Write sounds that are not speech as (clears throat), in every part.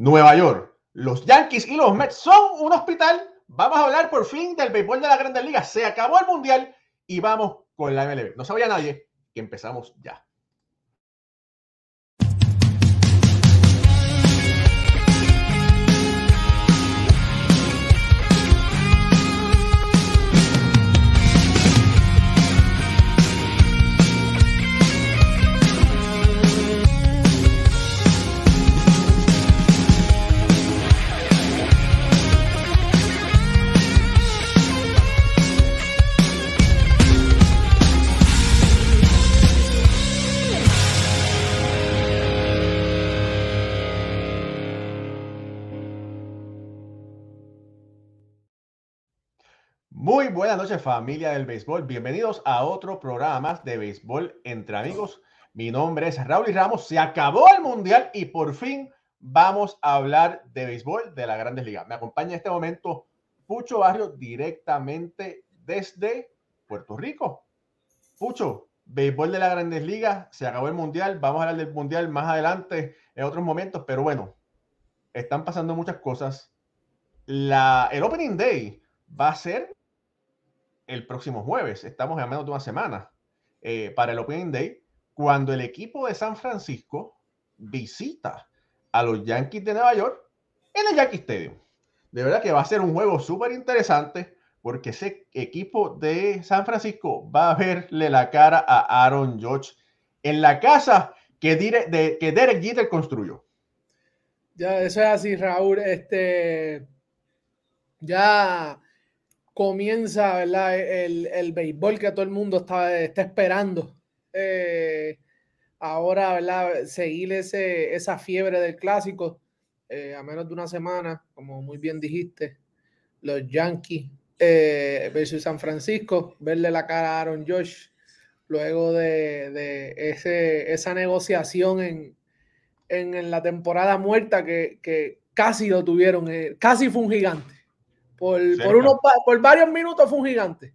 Nueva York, los Yankees y los Mets son un hospital. Vamos a hablar por fin del béisbol de la Grandes Ligas. Se acabó el Mundial y vamos con la MLB. No sabía nadie que empezamos ya. Muy buenas noches familia del béisbol. Bienvenidos a otro programa de béisbol entre amigos. Mi nombre es Raúl y Ramos. Se acabó el mundial y por fin vamos a hablar de béisbol de la Grandes Ligas. Me acompaña en este momento Pucho Barrio directamente desde Puerto Rico. Pucho, béisbol de la Grandes Ligas, se acabó el mundial. Vamos a hablar del mundial más adelante en otros momentos, pero bueno, están pasando muchas cosas. El Opening Day va a ser el próximo jueves. Estamos a menos de una semana eh, para el Opening Day, cuando el equipo de San Francisco visita a los Yankees de Nueva York en el Yankee Stadium. De verdad que va a ser un juego súper interesante porque ese equipo de San Francisco va a verle la cara a Aaron George en la casa que, de, que Derek Jeter construyó. Ya, eso es así, Raúl. Este, ya comienza ¿verdad? El, el béisbol que todo el mundo está, está esperando. Eh, ahora, ¿verdad? seguir ese, esa fiebre del clásico eh, a menos de una semana, como muy bien dijiste, los Yankees eh, versus San Francisco, verle la cara a Aaron Josh luego de, de ese, esa negociación en, en, en, la temporada muerta que, que casi lo tuvieron, casi fue un gigante por, por, unos, por varios minutos fue un gigante.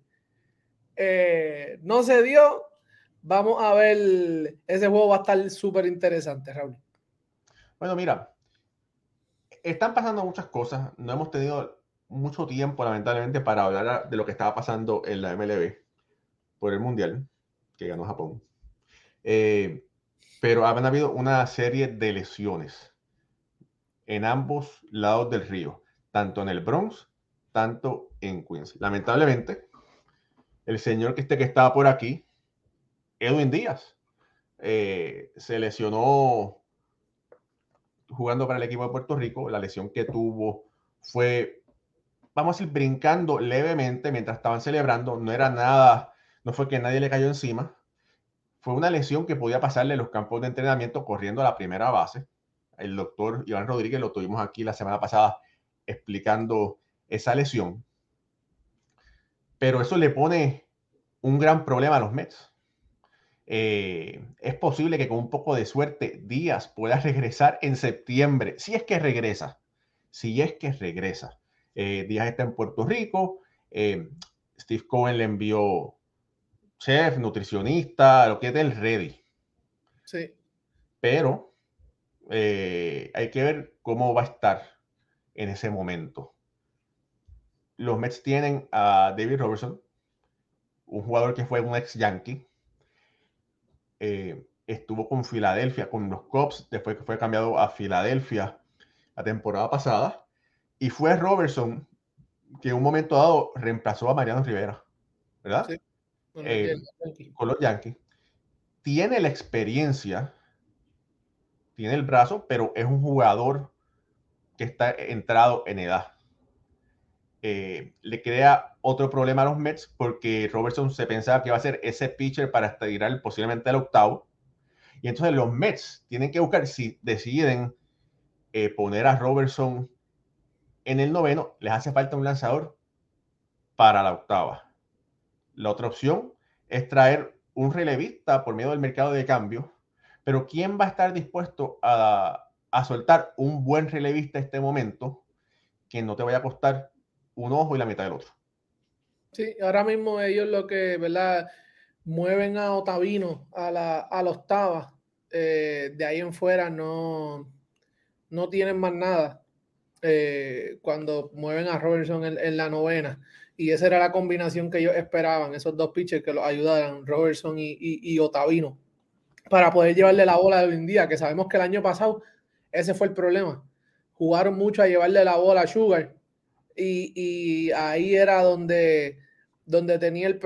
Eh, no se dio. Vamos a ver. Ese juego va a estar súper interesante, Raúl. Bueno, mira, están pasando muchas cosas. No hemos tenido mucho tiempo, lamentablemente, para hablar de lo que estaba pasando en la MLB por el Mundial que ganó Japón. Eh, pero han habido una serie de lesiones en ambos lados del río, tanto en el Bronx tanto en Queens. Lamentablemente, el señor que, este que estaba por aquí, Edwin Díaz, eh, se lesionó jugando para el equipo de Puerto Rico. La lesión que tuvo fue, vamos a ir brincando levemente mientras estaban celebrando. No era nada, no fue que nadie le cayó encima. Fue una lesión que podía pasarle en los campos de entrenamiento corriendo a la primera base. El doctor Iván Rodríguez lo tuvimos aquí la semana pasada explicando esa lesión. Pero eso le pone un gran problema a los Mets. Eh, es posible que con un poco de suerte Díaz pueda regresar en septiembre, si es que regresa, si es que regresa. Eh, Díaz está en Puerto Rico, eh, Steve Cohen le envió chef, nutricionista, lo que es del ready. Sí. Pero hay que ver cómo va a estar en ese momento los Mets tienen a David Robertson, un jugador que fue un ex Yankee. Eh, estuvo con Filadelfia, con los Cubs, después que fue cambiado a Filadelfia la temporada pasada. Y fue Robertson que en un momento dado reemplazó a Mariano Rivera, ¿verdad? Sí, eh, con los Yankees. Tiene la experiencia, tiene el brazo, pero es un jugador que está entrado en edad. Eh, le crea otro problema a los Mets porque Robertson se pensaba que iba a ser ese pitcher para tirar posiblemente el octavo. Y entonces los Mets tienen que buscar si deciden eh, poner a Robertson en el noveno, les hace falta un lanzador para la octava. La otra opción es traer un relevista por medio del mercado de cambio, pero ¿quién va a estar dispuesto a, a soltar un buen relevista en este momento que no te vaya a costar un ojo y la mitad del otro. Sí, ahora mismo ellos lo que, ¿verdad? Mueven a Otavino a la, a la octava. Eh, de ahí en fuera no, no tienen más nada eh, cuando mueven a Robertson en, la novena. Y esa era la combinación que ellos esperaban, esos dos pitchers que los ayudaran, Robertson y, y, Otavino, para poder llevarle la bola de hoy en día, que sabemos que el año pasado ese fue el problema. Jugaron mucho a llevarle la bola a Sugar y, ahí era donde, donde tenía el,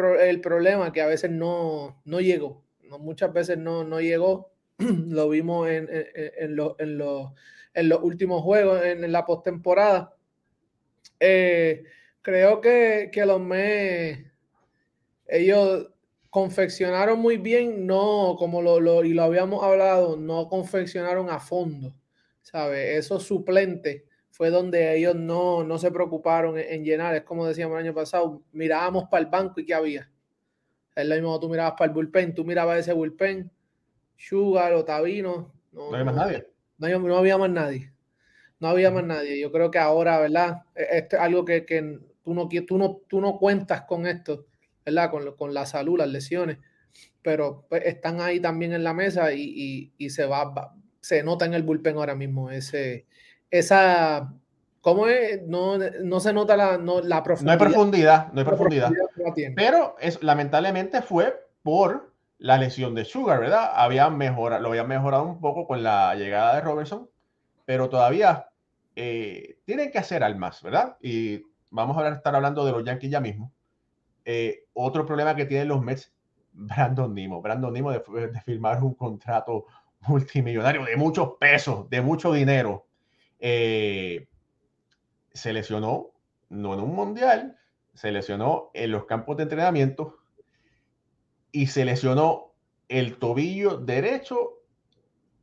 problema, que a veces no, no llegó. Muchas veces no, no llegó. (clears throat) Lo vimos en, en, en, los en los últimos juegos, en, la postemporada. Eh, creo que, los Mets, ellos confeccionaron muy bien, no como lo, y lo habíamos hablado, no confeccionaron a fondo, ¿sabes? Esos suplentes fue donde ellos no, no se preocuparon en, llenar. Es como decíamos el año pasado, mirábamos para el banco y ¿qué había? Es lo mismo tú mirabas para el bullpen, tú mirabas ese bullpen, Sugar, Otavino. No, no hay más nadie. No, había más nadie. No había más nadie. Yo creo que ahora, ¿verdad? E, esto es algo que, tú, no, tú, no, tú no cuentas con esto, ¿verdad? Con, la salud, las lesiones, pero pues, están ahí también en la mesa y, se va, se nota en el bullpen ahora mismo ese, esa, ¿cómo es? No, se nota la, no, la profundidad. No hay profundidad, no hay profundidad. pero es, lamentablemente fue por la lesión de Sugar, ¿verdad? Había mejorado, lo habían mejorado un poco con la llegada de Robertson, pero todavía eh, tienen que hacer almas, ¿verdad? Y vamos a estar hablando de los Yankees ya mismo. Eh, otro problema que tienen los Mets, (laughs) Brandon Nimo. Brandon Nimo de, de, firmar un contrato multimillonario de muchos pesos, de mucho dinero. Eh, se lesionó, no en un mundial, se lesionó en los campos de entrenamiento y se lesionó el tobillo derecho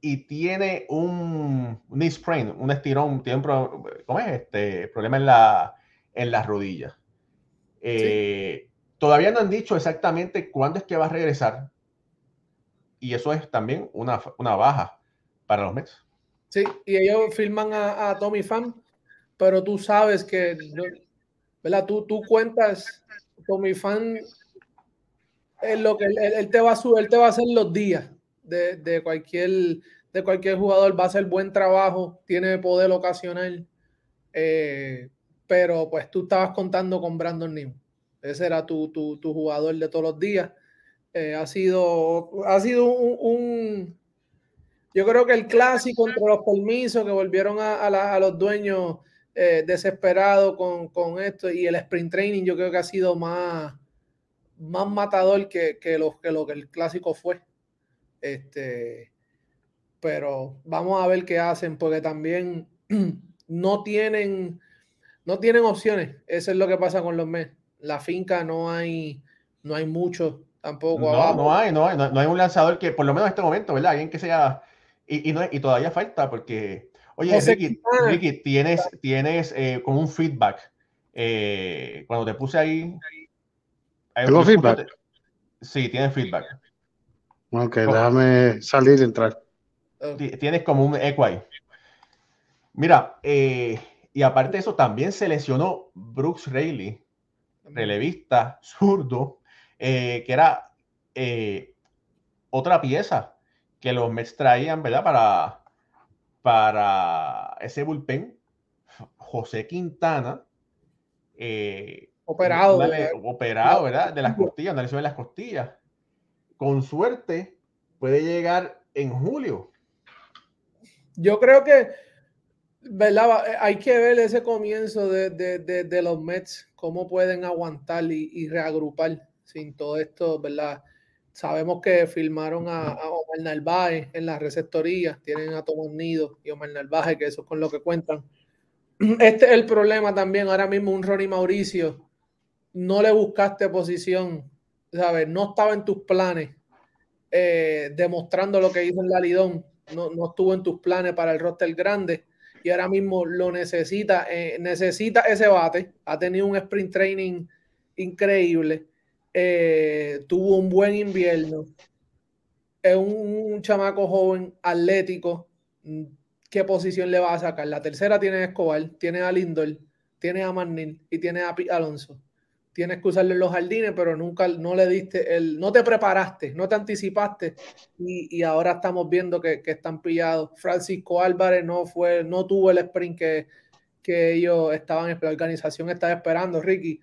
y tiene un knee sprain, un estirón, tiene un ¿cómo es? Este, problema en la, en las rodillas. Eh, todavía no han dicho exactamente cuándo es que va a regresar. Y eso es también una, una baja para los Mets. Sí, y ellos firman a, Tommy Fan, pero tú sabes que, ¿verdad? Tú, tú cuentas, Tommy Fan es lo que él, te va a subir, él te va a hacer los días de, cualquier de cualquier jugador, va a hacer buen trabajo, tiene poder ocasional, eh, pero pues tú estabas contando con Brandon Nim. Ese era tu, jugador de todos los días. Eh, ha sido, ha sido un, yo creo que el clásico entre los permisos que volvieron a, los dueños eh, desesperados con, con, esto y el sprint training, yo creo que ha sido más, más matador que, que, lo, que lo que el clásico fue. Este, pero vamos a ver qué hacen, porque también (clears throat) no tienen, no tienen opciones. Eso es lo que pasa con los Mets. La finca no hay, no hay mucho tampoco. No, no hay, no hay, no, hay un lanzador que, por lo menos en este momento, ¿verdad? Alguien que sea. Y, y, no, y todavía falta, porque. Oye, Ricky, tienes, tienes eh, como un feedback. Eh, cuando te puse ahí, ¿Tengo feedback? Sí, tiene feedback. Ok, déjame salir y entrar. Tienes como un eco ahí. Mira, eh, y aparte de eso, también se lesionó Brooks Rayleigh, relevista (laughs) zurdo, eh, que era eh, otra pieza que los Mets traían, ¿verdad? Para, para ese bullpen. José Quintana, Operado. operado, ¿verdad? De las costillas, una lesión de las costillas. Con suerte puede llegar en julio. Yo creo que, ¿verdad? Hay que ver ese comienzo de, de, de, los Mets, cómo pueden aguantar y, reagrupar sin todo esto, ¿verdad? Sabemos que firmaron a, Omar Narváez en las receptorías, tienen a Tomás Nido y Omar Narváez, que eso es con lo que cuentan. (clears throat) Este es el problema también, ahora mismo un Ronnie Mauricio no le buscaste posición, ¿sabes? No estaba en tus planes, eh, demostrando lo que hizo en la Lidón, no, no, estuvo en tus planes para el roster grande y ahora mismo lo necesita, eh, necesita ese bate, ha tenido un sprint training increíble, eh, tuvo un buen invierno, es un, chamaco joven, atlético, ¿qué posición le va a sacar? La tercera tiene Escobar, tiene a Lindor, tiene a Marnil y tiene a Alonso tienes que usarlo en los jardines, pero nunca no le diste el, no te preparaste, no te anticipaste y, ahora estamos viendo que, están pillados. Francisco Álvarez no fue, no tuvo el sprint que, que ellos estaban, la organización estaba esperando, Ricky.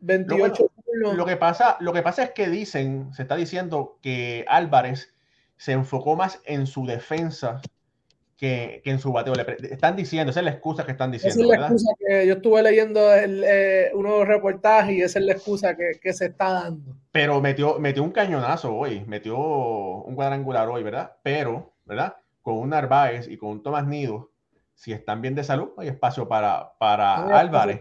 28 lo, que pasa, lo que pasa es que dicen, se está diciendo que Álvarez se enfocó más en su defensa que, en su bateo. Le están diciendo, esa es la excusa que están diciendo. Esa es la excusa que yo estuve leyendo el, eh, unos reportajes y esa es la excusa que, que, se está dando. Pero metió, metió un cañonazo hoy, metió un cuadrangular hoy, ¿verdad? Pero, ¿verdad? Con un Narváez y con un Tomás Nido, si están bien de salud, hay espacio para, para Álvarez.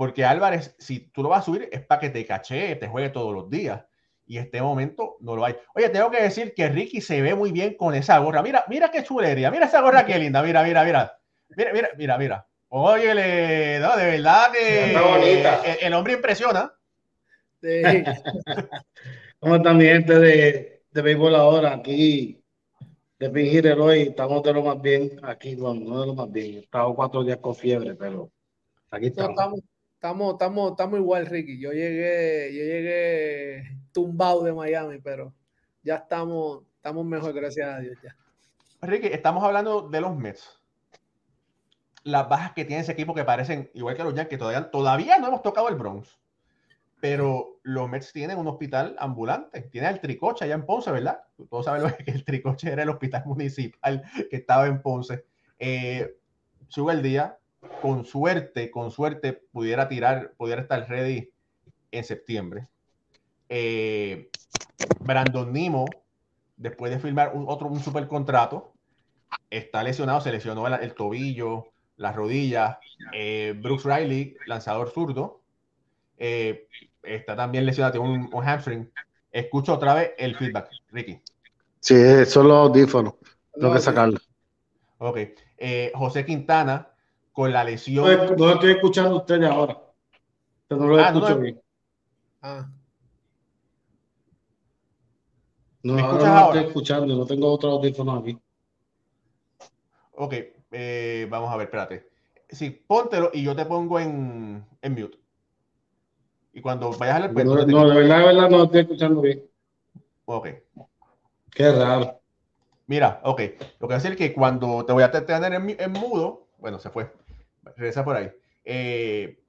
Porque Álvarez, si tú lo vas a subir, es para que te caché, te juegue todos los días y este momento no lo hay. Oye, tengo que decir que Ricky se ve muy bien con esa gorra. Mira, mira qué chulería, mira esa gorra qué linda, mira, mira, mira. Mira, mira, mira, mira. Oye, no, de verdad que El, hombre impresiona. Sí. (laughs) Como también de, de béisbol ahora, aquí de fingir hoy, estamos de lo más bien, aquí, bueno, no de lo más bien, he estado cuatro días con fiebre, pero aquí estamos. estamos, estamos, estamos igual, Ricky. Yo llegué, yo llegué tumbado de Miami, pero ya estamos, estamos mejor, gracias a Dios. Ya. Ricky, estamos hablando de los Mets. Las bajas que tiene ese equipo que parecen igual que los Yankees, todavía, todavía no hemos tocado el Bronx. Pero los Mets tienen un hospital ambulante. Tiene el Tricoche allá en Ponce, ¿verdad? Todos saben que el Tricoche era el hospital (laughs) municipal que estaba en Ponce. Eh, sube el día. Con suerte, con suerte, pudiera tirar, pudiera estar ready en septiembre. Eh, Brandon Nimo, después de firmar un, otro un super contrato, está lesionado, se lesionó el, tobillo, las rodillas. Eh, Brooks Riley, lanzador zurdo, eh, está también lesionado, tiene un, hamstring. Escucho otra vez el feedback, Ricky. Sí, solo audífono. Tengo que sacarlo. Ok. José Quintana, con la lesión. No, estoy escuchando a ustedes ahora. Pero no lo ah, escucho bien. Ah. No, ahora no estoy escuchando, no tengo otro audífono aquí. Ok, eh, vamos a ver, espérate. Sí, póntelo y yo te pongo en, en mute. Y cuando vayas al No, no, de verdad, de verdad no estoy escuchando bien. Ok. Qué raro. Mira, ok. Lo que voy a decir es que cuando te voy a tener en, en mudo, bueno, se fue. Regresa por ahí. Eh,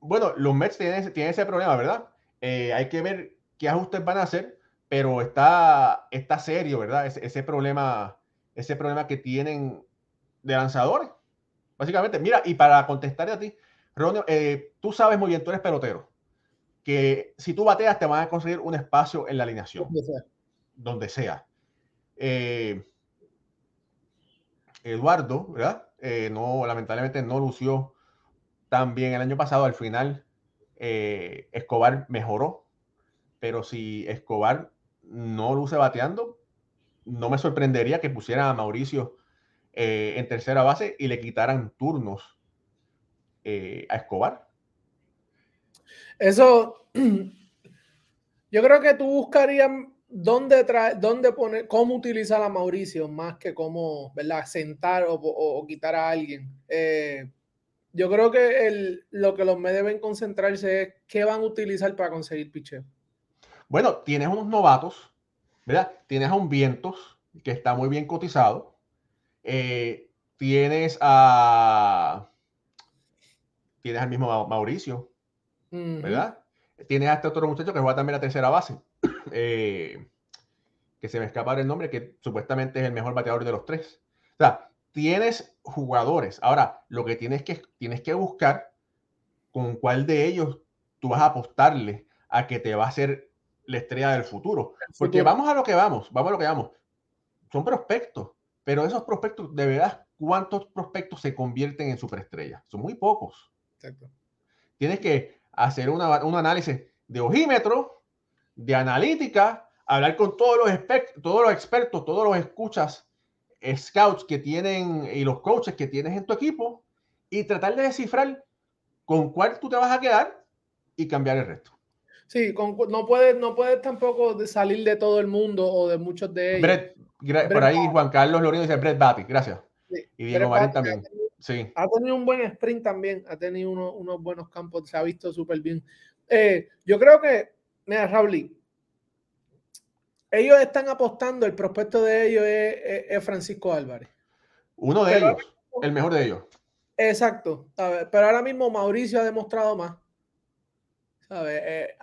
bueno, los Mets tienen, tienen ese problema, ¿verdad? Eh, hay que ver qué ajustes van a hacer pero está, está serio, ¿verdad? Ese, problema, ese problema que tienen de lanzadores. Básicamente, mira, y para contestar a ti, Ronio, eh, tú sabes muy bien, tú eres pelotero, que si tú bateas te van a conseguir un espacio en la alineación, donde sea. Eh, Eduardo, ¿verdad? Eh, no, lamentablemente no lució tan bien el año pasado. Al final, Escobar mejoró, pero si Escobar no luce bateando, no me sorprendería que pusieran a Mauricio eh, en tercera base y le quitaran turnos eh, a Escobar. Eso, (clears throat) yo creo que tú buscarías dónde, dónde poner, cómo utilizar a Mauricio más que cómo, ¿verdad? Sentar o, quitar a alguien. Eh, yo creo que el, lo que los me deben concentrarse es qué van a utilizar para conseguir picheo. Bueno, tienes unos novatos, ¿verdad? Tienes a un Vientos, que está muy bien cotizado. Eh, tienes a. Tienes al mismo Mauricio, ¿verdad? Tienes a este otro muchacho que juega también la tercera base, eh, que se me escapa el nombre, que supuestamente es el mejor bateador de los tres. O sea, tienes jugadores. Ahora, lo que tienes que, tienes que buscar con cuál de ellos tú vas a apostarle a que te va a hacer la estrella del futuro. Porque vamos a lo que vamos, vamos a lo que vamos. Son prospectos, pero esos prospectos, de verdad, ¿cuántos prospectos se convierten en superestrellas? Son muy pocos. Tienes que hacer un análisis de ojímetro, de analítica, hablar con todos los, todos los expertos, todos los escuchas, scouts que tienen y los coaches que tienes en tu equipo y tratar de descifrar con cuál tú te vas a quedar y cambiar el resto. Sí, no puedes no puedes tampoco salir de todo el mundo o de muchos de ellos. por ahí Juan Carlos Lorino dice Brett Batty, gracias. y Diego Marín también. Sí. Ha tenido un buen sprint también, ha tenido unos buenos campos, se ha visto súper bien. Eh, yo creo que, mira, Raúl, ellos están apostando, el prospecto de ellos es, Francisco Álvarez. Uno de ellos, el mejor de ellos. Exacto, pero ahora mismo Mauricio ha demostrado más. Eh,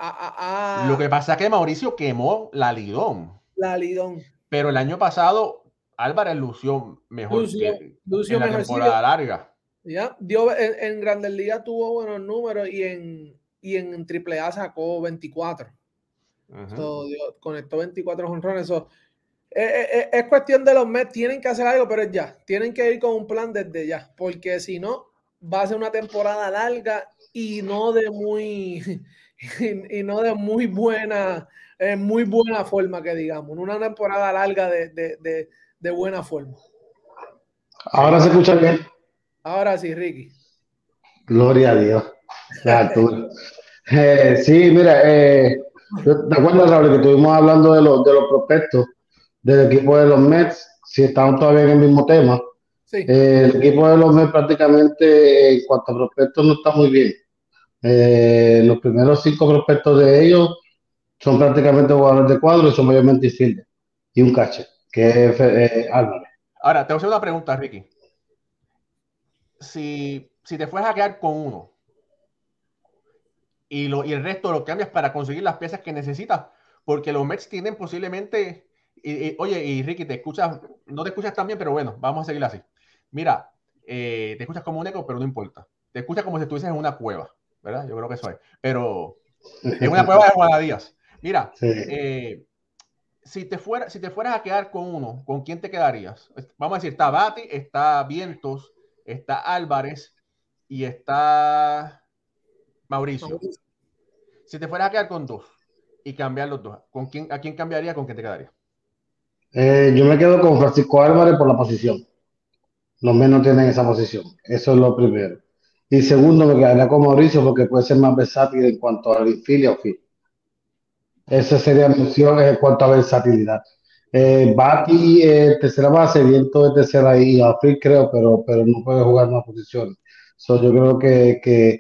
Lo que pasa es que Mauricio quemó la Lidón. La Lidón. Pero el año pasado Álvarez lució mejor que en la temporada larga. Ya, dio, en, en Grandes Ligas tuvo buenos números y en, y en AAA sacó 24. Conectó 24 jonrones. Eh, eh, eh, es, cuestión de los Mets, tienen que hacer algo, pero ya, tienen que ir con un plan desde ya, porque si no, va a ser una temporada larga y no de muy, (laughs) y, no de muy buena, muy buena forma, que digamos, una temporada larga de de buena forma. Ahora se escucha bien. Ahora sí, Ricky. Gloria a Dios. (laughs) Eh, sí, mira, eh, ¿te acuerdas, Raúl, que estuvimos hablando de los, de los prospectos del equipo de los Mets? Si estamos todavía en el mismo tema. Sí. Eh, el equipo de los Mets prácticamente en cuanto a prospectos no está muy bien. Eh, los primeros cinco prospectos de ellos son prácticamente jugadores de cuadro y son mayormente infieles y un cache que es eh, Álvarez. Ahora, te voy a hacer una pregunta, Ricky. Si, te fueras a quedar con uno y, lo, y el resto lo cambias para conseguir las piezas que necesitas, porque los Mets tienen posiblemente. Y, oye, y Ricky, te escuchas, no te escuchas tan bien, pero bueno, vamos a seguir así. Mira, eh, te escuchas como un eco, pero no importa. Te escuchas como si estuvieses en una cueva, ¿verdad? Yo creo que eso es. Pero en una cueva de Guadalías. Mira, eh, si te, fuera, si te fueras a quedar con uno, ¿con quién te quedarías? Vamos a decir, está Bati, está Vientos, está Álvarez y está Mauricio. Si te fueras a quedar con dos y cambiar los dos, ¿con quién, ¿a quién cambiaría? ¿Con quién te quedaría? Eh, yo me quedo con Francisco Álvarez por la posición. Los menos tienen esa posición. Eso es lo primero. Y segundo, me quedaría con Mauricio porque puede ser más versátil en cuanto al infilia o fin. Esa sería mi opción en cuanto a versatilidad. Eh, Bati, eh, tercera base, viento de tercera y Alfred creo, pero, pero no puede jugar más posiciones. So, yo creo que, que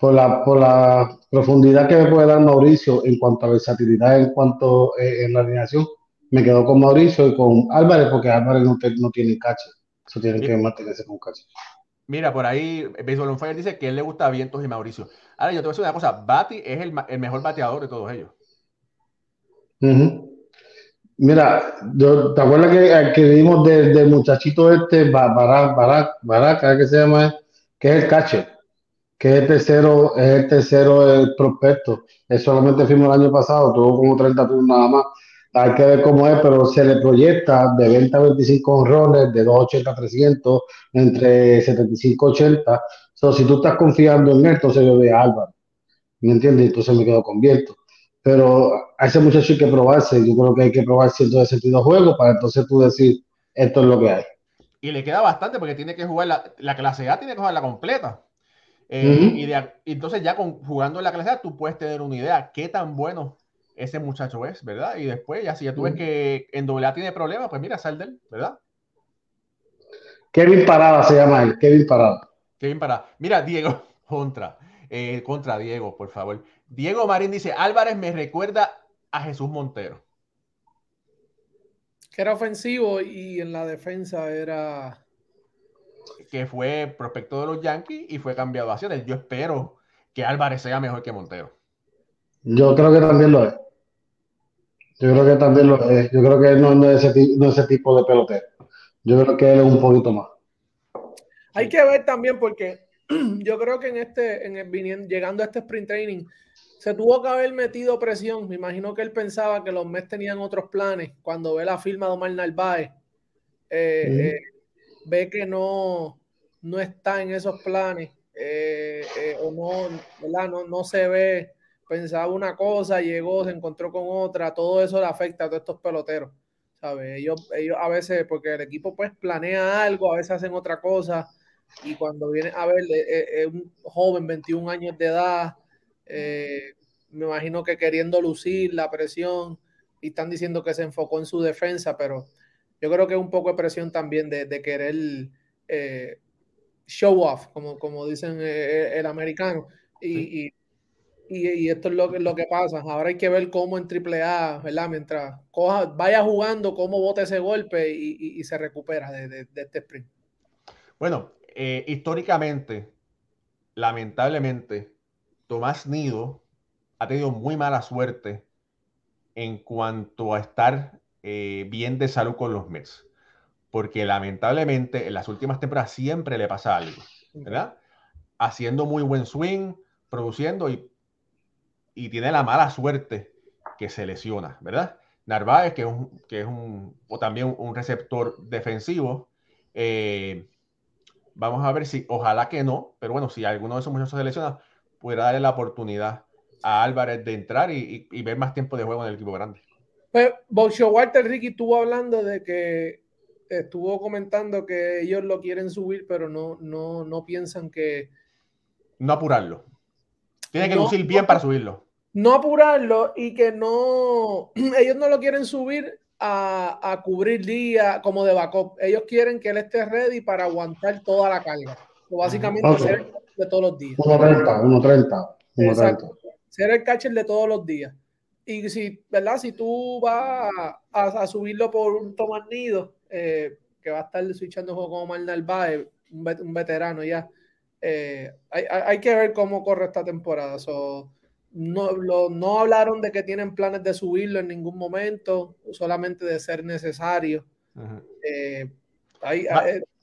por, la, por la profundidad que me puede dar Mauricio en cuanto a versatilidad, en cuanto eh, en la alineación, me quedo con Mauricio y con Álvarez, porque Álvarez no, no tiene cache. Eso tiene que mantenerse con cache. Mira, por ahí Baseball on Fire dice que él le gusta Vientos y Mauricio. Ahora, yo te voy a decir una cosa, Bati es el, el mejor bateador de todos ellos. Mira, ¿te acuerdas que, que vimos del, muchachito este, Barak, Barak, Barak, que se llama? Que es el cache, que es el tercero, es el tercero el prospecto. Es solamente firmó el año pasado, tuvo como 30 turnos nada más. Hay que ver cómo es, pero se le proyecta de 20 a 25 honrones, de 280 a 300, entre 75 y 80. So, si tú estás confiando en él, entonces yo veo a Álvaro. ¿Me entiendes? Entonces me quedo con Viento pero a ese muchacho hay que probarse. Yo creo que hay que probar de sentido juego para entonces tú decir, esto es lo que hay. Y le queda bastante porque tiene que jugar la, la clase A, tiene que jugar la completa. Eh, y, entonces ya con, jugando en la clase A tú puedes tener una idea qué tan bueno ese muchacho es, ¿verdad? Y después ya si ya tú ves que en doble A tiene problemas, pues mira, sal de él, ¿verdad? Kevin Parada se llama él, Kevin Parada. Kevin Parada. Mira, Diego, (laughs) contra, eh, contra Diego, por favor. Diego Marín dice, Álvarez me recuerda a Jesús Montero. Que era ofensivo y en la defensa era... Que fue prospecto de los Yankees y fue cambiado hacia él. Yo espero que Álvarez sea mejor que Montero. Yo creo que también lo es. Yo creo que también lo es. Yo creo que no, no, es, ese, no es ese tipo de pelotero. Yo creo que él es un poquito más. Hay que ver también porque (clears throat) yo creo que en este, en el, llegando a este sprint training, se tuvo que haber metido presión. Me imagino que él pensaba que los Mets tenían otros planes. Cuando ve la firma de Omar Narváez, eh, eh, ve que no, no está en esos planes. Eh, o no, no, no se ve. Pensaba una cosa, llegó, se encontró con otra. Todo eso le afecta a todos estos peloteros. ¿sabe? Ellos, ellos a veces, porque el equipo pues planea algo, a veces hacen otra cosa. Y cuando viene a ver, es un joven, 21 años de edad, eh, me imagino que queriendo lucir la presión y están diciendo que se enfocó en su defensa, pero yo creo que es un poco de presión también de, querer eh, show off, como, como dicen el americano. Y, y, y, esto es lo que, lo que pasa. Ahora hay que ver cómo en AAA, ¿verdad? Mientras coja, vaya jugando, cómo bota ese golpe y, se recupera de, de, este sprint. Bueno, históricamente, lamentablemente, Tomás Nido ha tenido muy mala suerte en cuanto a estar eh, bien de salud con los Mets. Porque lamentablemente en las últimas temporadas siempre le pasa algo, ¿verdad? Haciendo muy buen swing, produciendo y, y tiene la mala suerte que se lesiona, ¿verdad? Narváez, que es un, que es un o también un receptor defensivo. Eh, vamos a ver si, ojalá que no, pero bueno, si alguno de esos muchachos se lesiona, pudiera darle la oportunidad a Álvarez de entrar y, ver más tiempo de juego en el equipo grande. Pues Bolsho Walter Ricky estuvo hablando de que estuvo comentando que ellos lo quieren subir, pero no, no, no piensan que. No apurarlo. Tiene que lucir bien para subirlo. No apurarlo y que no. (clears throat) Ellos no lo quieren subir a, cubrir día como de backup. Ellos quieren que él esté ready para aguantar toda la carga. O básicamente de todos los días. 1.30, 1.30. Exacto ser el catcher de todos los días. Y si, ¿verdad? Si tú vas a, subirlo por un Tomás Nido, eh, que va a estar switchando juego como Mar Narváez, un, un, veterano ya, eh, hay, que ver cómo corre esta temporada. no, no hablaron de que tienen planes de subirlo en ningún momento, solamente de ser necesario. Eh,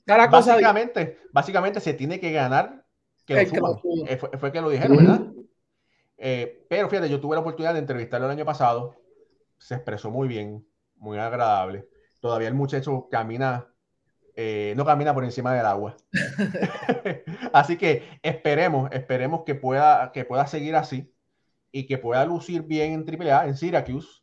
básicamente, básicamente se tiene que ganar que lo fue, fue, que lo dijeron, ¿verdad? Eh, pero fíjate, yo tuve la oportunidad de entrevistarlo el año pasado. Se expresó muy bien, muy agradable. Todavía el muchacho camina, eh, no camina por encima del agua. (laughs) (laughs) así que esperemos, esperemos que pueda, que pueda seguir así y que pueda lucir bien en AAA, en Syracuse.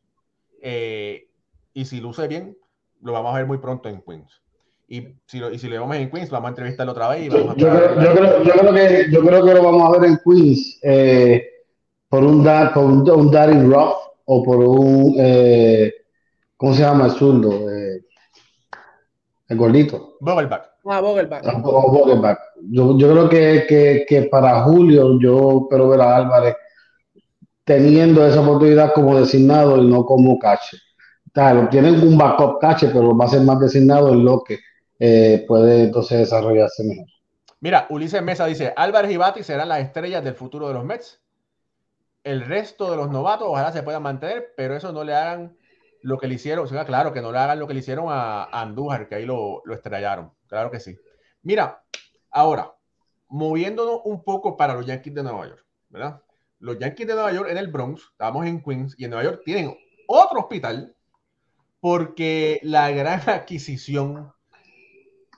Eh, y si luce bien, lo vamos a ver muy pronto en Queens. Y si, lo, y si lo vemos en Queens, vamos a entrevistarlo otra vez. yo, creo, que, yo creo que lo vamos a ver en Queens por un, da, por un, un Daddy Rough o por un, eh, ¿cómo se llama el zurdo? Eh, el gordito. Vogelback. Ah, Vogelback. Ah, yo, yo creo que, que, que, para Julio yo espero ver a Álvarez teniendo esa oportunidad como designado y no como cache. Claro, tienen un backup cache, pero va a ser más designado en lo que eh, puede entonces desarrollarse mejor. Mira, Ulises Mesa dice, Álvarez y Bati serán las estrellas del futuro de los Mets el resto de los novatos ojalá se puedan mantener, pero eso no le hagan lo que le hicieron, o claro, que no le hagan lo que le hicieron a, Andújar, que ahí lo, estrellaron, claro que sí. Mira, ahora, moviéndonos un poco para los Yankees de Nueva York, ¿verdad? Los Yankees de Nueva York en el Bronx, estamos en Queens, y en Nueva York tienen otro hospital, porque la gran (laughs) adquisición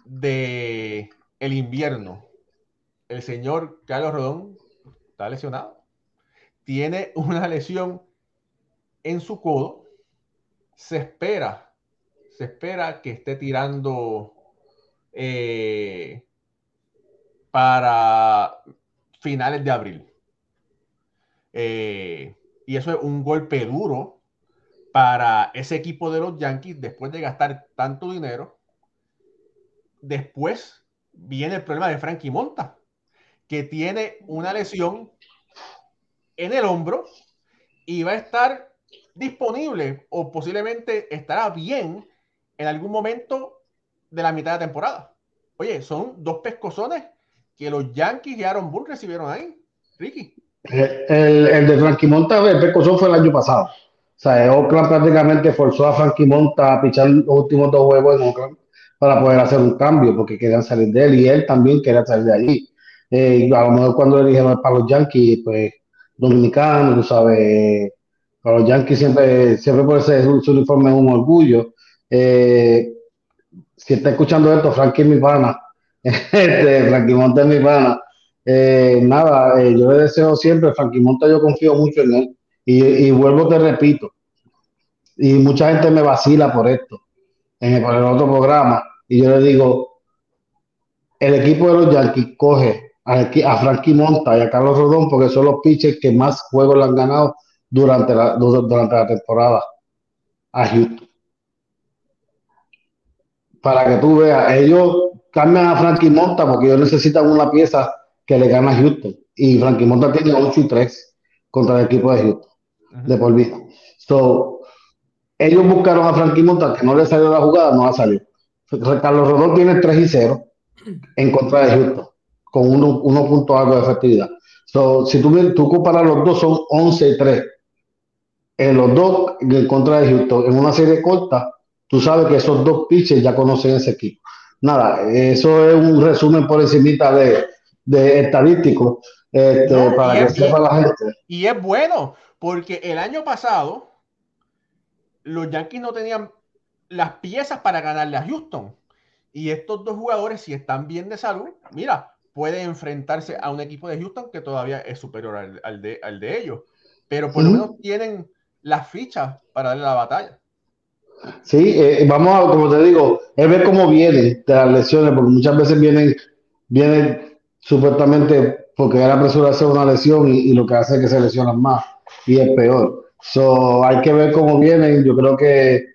de el invierno, el señor Carlos Rodón está lesionado tiene una lesión en su codo. Se espera, se espera que esté tirando eh, para finales de abril. Eh, y eso es un golpe duro para ese equipo de los Yankees después de gastar tanto dinero. Después viene el problema de Frankie Monta, que tiene una lesión en el hombro y va a estar disponible o posiblemente estará bien en algún momento de la mitad de temporada. Oye, son dos pescozones que los Yankees y Aaron Bull recibieron ahí, Ricky. El, el de Frankie Monta, el pescozón fue el año pasado. O sea, Oakland prácticamente forzó a Frankie Monta a pichar los últimos dos juegos en Oakland para poder hacer un cambio, porque querían salir de él y él también quería salir de allí. Eh, a lo mejor cuando le dijeron para los Yankees, pues dominicano, tú sabes, para los Yankees siempre, siempre puede ser su, uniforme un orgullo. Eh, si está escuchando esto, Frankie es mi pana, (laughs) este, Frankie Monta es mi pana. Eh, nada, eh, yo le deseo siempre, Frankie Monta, yo confío mucho en él. Y, vuelvo, te repito, y mucha gente me vacila por esto, en por el otro programa, y yo le digo, el equipo de los Yankees coge a, Frankie Monta y a Carlos Rodón porque son los pitchers que más juegos le han ganado durante la, durante la temporada a Houston. Para que tú veas, ellos cambian a Frankie Monta porque ellos necesitan una pieza que le gane a Houston. Y Frankie Monta tiene 8 y 3 contra el equipo de Houston, de por vida. So, ellos buscaron a Frankie Monta, que no le salió la jugada, no ha salido. Carlos Rodón tiene 3 y 0 en contra de Houston, con 1 uno, punto algo de efectividad. So, si tú, tú comparas los dos, son 11 y 3. En los dos en contra de Houston, en una serie corta, tú sabes que esos dos pitches ya conocen ese equipo. Nada, eso es un resumen por encima de, de estadístico este, para que sepa la gente. Y es bueno, porque el año pasado los Yankees no tenían las piezas para ganarle a Houston. Y estos dos jugadores, si están bien de salud, mira, pueden enfrentarse a un equipo de Houston que todavía es superior al, de, al de, ellos. Pero por lo menos tienen las fichas para darle la batalla. Sí, eh, vamos a, como te digo, es ver cómo vienen de las lesiones, porque muchas veces vienen, vienen supuestamente porque era hacer una lesión y, lo que hace es que se lesionan más y es peor. So, hay que ver cómo vienen. Yo creo que,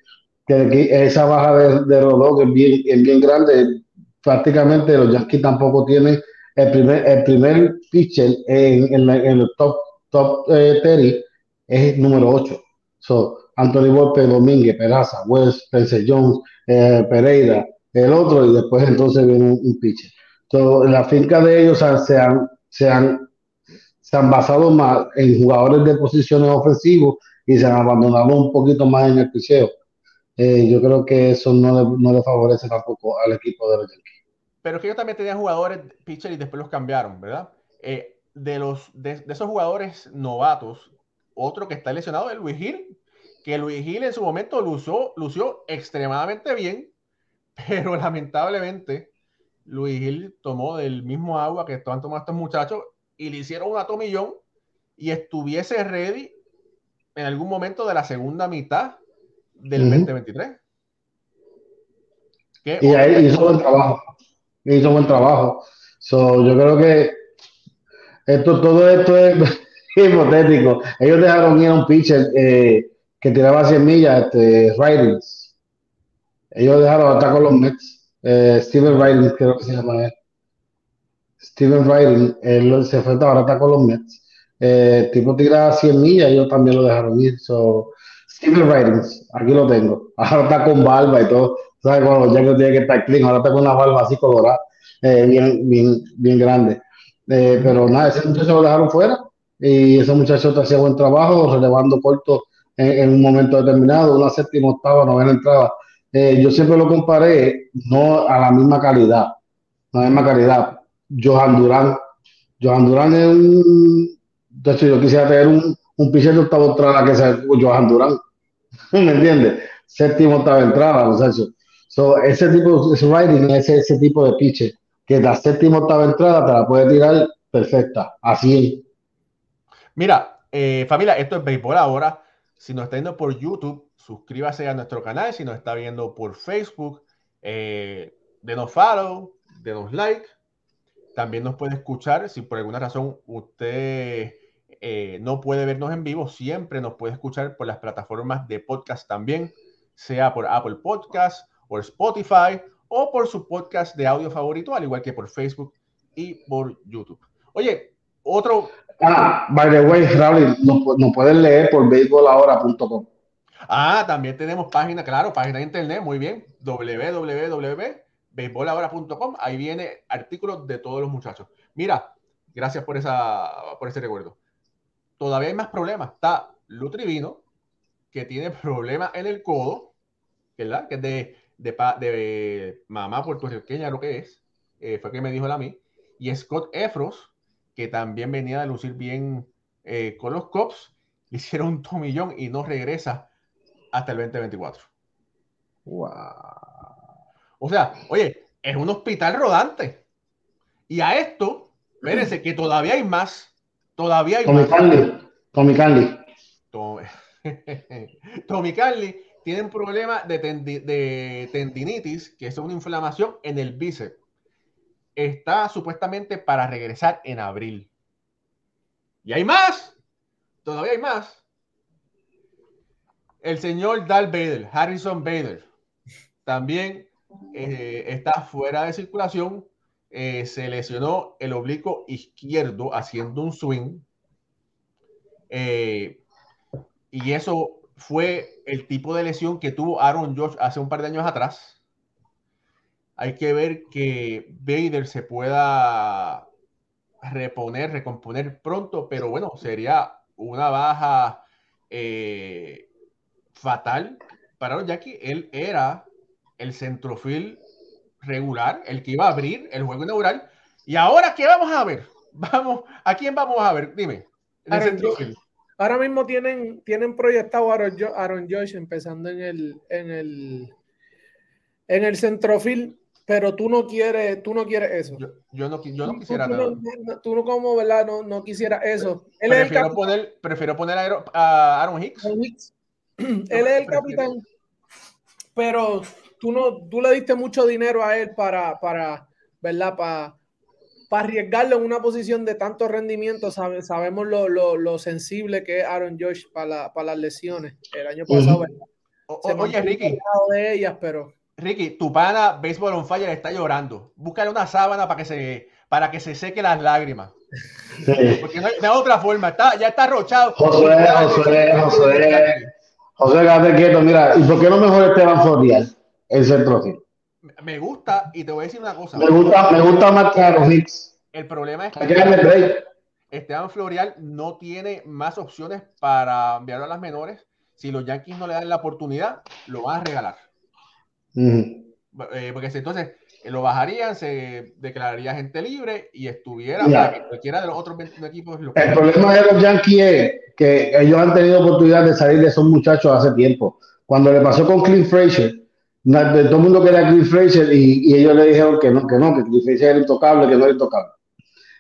que esa baja de, de Rodó, que es bien, es bien grande, prácticamente los Yankees tampoco tienen el primer, el primer pitcher en, el top, top eh, 30 es número 8. So, Anthony Volpe, Domínguez, Peraza, West, Spencer Jones, eh, Pereira, el otro, y después entonces viene un, pitcher. So, la finca de ellos se han, se han, se han basado más en jugadores de posiciones ofensivos y se han abandonado un poquito más en el picheo. Eh, yo creo que eso no le, no le, favorece tampoco al equipo de los Yankees. Pero que ellos también tenían jugadores pitcher y después los cambiaron, ¿verdad? Eh, de, los, de, de, esos jugadores novatos, otro que está lesionado es Luis Gil, que Luis Gil en su momento lució, lució extremadamente bien, (laughs) pero lamentablemente Luis Gil tomó del mismo agua que estaban tomando estos muchachos y le hicieron un atomillón y estuviese ready en algún momento de la segunda mitad del 2023. Y ahí hizo buen trabajo. Hizo buen trabajo. yo creo que esto, todo esto es (laughs) hipotético. Ellos dejaron ir a un pitcher eh, que tiraba 100 millas, este, Ridings. Ellos dejaron hasta con los Mets. Eh, Steven Riding, creo que se llama él. Steven Riding, él se enfrenta ahora está con los Mets. Eh, tipo tira 100 millas, ellos también lo dejaron ir. So, Steven Riding, aquí lo tengo. Ahora está con barba y todo. ¿Sabes? Cuando los Yankees tiene que estar clean, ahora está con una barba así colorada, eh, bien, bien, bien grande. Eh, pero nada, ese muchacho lo dejaron fuera y ese muchacho hacía buen trabajo, relevando corto en, un momento determinado, una séptima, octava, novena entrada. Eh, yo siempre lo comparé no a la misma calidad, la misma calidad. Johan Durán, Johan Durán es un, de hecho yo quisiera tener un, un pitcher de octava entrada que sea Johan Durán, (laughs) ¿me entiendes? Séptimo, octava entrada, muchachos. So, ese tipo, ese writing, ese, ese tipo de pitcher, que la séptima, octava entrada te la puede tirar perfecta, así. Mira, eh, familia, esto es béisbol ahora. Si nos está viendo por YouTube, suscríbase a nuestro canal. Si nos está viendo por Facebook, eh, denos follow, denos like. También nos puede escuchar. Si por alguna razón usted eh, no puede vernos en vivo, siempre nos puede escuchar por las plataformas de podcast también, sea por Apple Podcast, o Spotify o por su podcast de audio favorito, al igual que por Facebook y por YouTube. Oye, otro. Ah, by the way, Raúl, nos, pueden leer por béisbolahora.com. Ah, también tenemos página, claro, página de internet, muy bien, www.beisbolahora.com. Ahí viene artículos de todos los muchachos. Mira, gracias por, esa, por ese recuerdo. Todavía hay más problemas. Está Lutrivino, que tiene (laughs) problemas en el codo, ¿verdad? Que es de, de, de mamá puertorriqueña, lo que es, eh, fue que me dijo a mí. Y Scott Efros, que también venía de lucir bien eh, con los Cops, le hicieron un tomillón y no regresa hasta el 2024. Wow. O sea, oye, es un hospital rodante. Y a esto, espérense, que todavía hay más. Todavía hay Tommy más. Tommy Canley. (laughs) Tommy, Tommy tiene un problema de, de tendinitis, que es una inflamación en el bíceps. Está supuestamente para regresar en abril. Y hay más. Todavía hay más el señor Dal Bader, Harrison Bader, también eh, está fuera de circulación. Eh, se lesionó el oblicuo izquierdo haciendo un swing. Eh, y eso fue el tipo de lesión que tuvo Aaron George hace un par de años atrás. Hay que ver que Vader se pueda reponer, recomponer pronto, pero bueno, sería una baja fatal para los Yankees. Él era el centrofil regular, el que iba a abrir el juego inaugural. Y ahora, ¿qué vamos a ver? (laughs) Vamos, ¿a quién vamos a ver? Dime. Ahora, mismo tienen, tienen proyectado a Aaron, Aaron Josh empezando en el, en el, en el centrofil, pero tú no quieres, tú no quieres eso. Yo, no, yo no quisiera tú, no, tú no como, ¿verdad? No, no quisiera eso. Él prefiero, poner, prefiero poner a Aaron Hicks. (clears throat) Él es el capitán, pero tú no, tú le diste mucho dinero a él para, para ¿verdad? Para, para arriesgarlo en una posición de tanto rendimiento. sabemos lo, lo, lo, sensible que es Aaron Josh para, para las lesiones. El año pasado, oye, Ricky. De ellas, pero... Ricky, tu pana Baseball on Fire está llorando. Búscale una sábana para que se, para que se seque las lágrimas. Porque no hay, de otra forma, está, ya está arrochado. Josué, Josué, Josué. José, quédate quieto, mira, ¿y por qué no mejor Esteban Florial? el centro Me gusta, y te voy a decir una cosa. Me gusta, me gusta más que Aaron Hicks. El problema es que Esteban Florial no tiene más opciones para enviarlo a las menores. Si los Yankees no le dan la oportunidad, lo van a regalar. Eh, porque si entonces eh, lo bajarían, se declararía gente libre y estuviera para que cualquiera de los otros 21 equipos. el problema de los Yankees es que ellos han tenido oportunidad de salir de esos muchachos hace tiempo. Cuando le pasó con Clint Frazier, todo el mundo quería Cliff Fraser y, ellos le dijeron que no, que no, que Cliff Fraser era intocable, que no era intocable.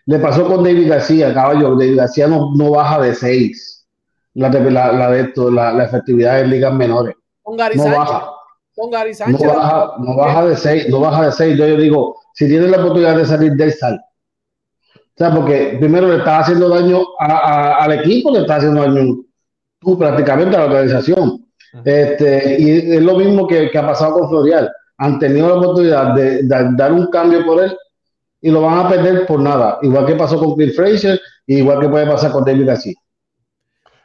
Le pasó con David García, caballo. David García no, no baja de 6. La, la, la, de esto, la, la, efectividad en ligas menores. Con Gary no baja. Con Gary Sánchez. No baja, no baja de 6. No baja de 6. Yo, yo digo, si tienes la oportunidad de salir del sal. O sea, porque primero le estás haciendo daño a, a, al equipo, le estás haciendo daño tú prácticamente a la organización. Este, y es lo mismo que, que, ha pasado con Florial. Han tenido la oportunidad de, dar un cambio por él y lo van a perder por nada. Igual que pasó con Bill Fraser, igual que puede pasar con David García.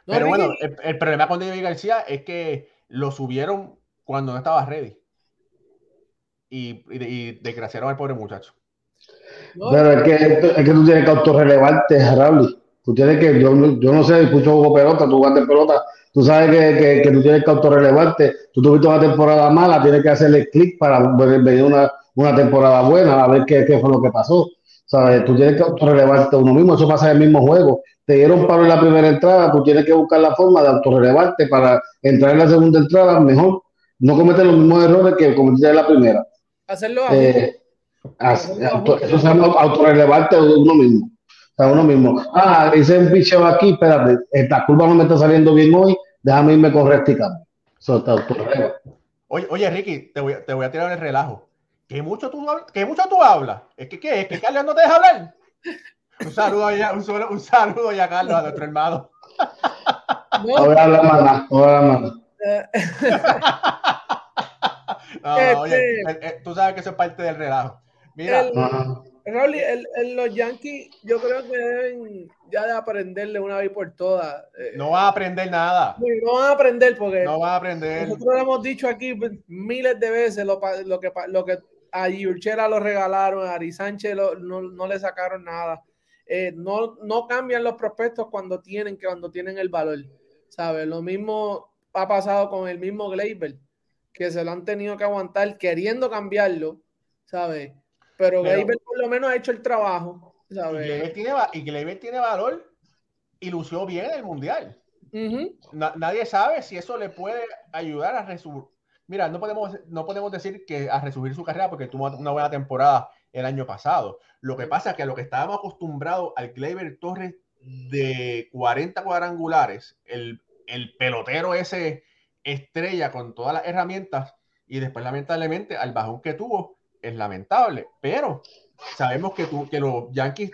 Pero bueno, el, problema con David García es que lo subieron cuando no estaba ready. Y, y, desgraciaron al pobre muchacho. Pero es que, es que tú tienes que autorrelevarte, Raúl. Tú tienes que, yo, yo no sé, escucho juego pelota, tú jugaste pelota, tú sabes que, que, tú tienes que autorrelevarte, tú tuviste una temporada mala, tienes que hacerle clic para venir una, una temporada buena, a ver qué, qué, fue lo que pasó. ¿Sabes? Tú tienes que autorrelevarte uno mismo, eso pasa en el mismo juego. Te dieron paro en la primera entrada, tú tienes que buscar la forma de autorrelevarte para entrar en la segunda entrada mejor. No cometer los mismos errores que cometiste en la primera. Hacerlo eh, Eso se llama autorrelevarte uno mismo a uno mismo. Ah, hice un picheo aquí, espérate, esta curva no me está saliendo bien hoy, déjame irme con recticando. Oye, oye, Ricky, te voy, te voy a tirar el relajo. ¿Qué mucho tú, qué mucho tú hablas? ¿Es que qué? ¿Es que Carlos no te deja hablar? Un saludo allá, un, saludo, un saludo allá, Carlos, a nuestro hermano. No voy a hablar más, no oye, este- eh, eh, tú sabes que eso es parte del relajo. Mira, Raúl, los Yankees, yo creo que deben ya de aprenderle una vez por todas. Eh, no van a aprender nada. No van a aprender porque. No van a aprender. Nosotros lo hemos dicho aquí miles de veces lo, lo que, lo que a Yurchela lo regalaron, a Ari Sánchez no, no, le sacaron nada. Eh, no, no cambian los prospectos cuando tienen que cuando tienen el valor. ¿Sabes? Lo mismo ha pasado con el mismo Gleyber, que se lo han tenido que aguantar queriendo cambiarlo, ¿sabes? Pero, Gleyber por lo menos ha hecho el trabajo. ¿sabes? Y Gleyber tiene, valor y lució bien en el Mundial. nadie sabe si eso le puede ayudar a resurgir. Mira, no podemos, no podemos decir que a resurgir su carrera porque tuvo una buena temporada el año pasado. Lo que pasa es que a lo que estábamos acostumbrados al Gleyber Torres de 40 cuadrangulares, el, el pelotero ese estrella con todas las herramientas y después lamentablemente al bajón que tuvo, es lamentable, pero sabemos que, tú, que los Yankees,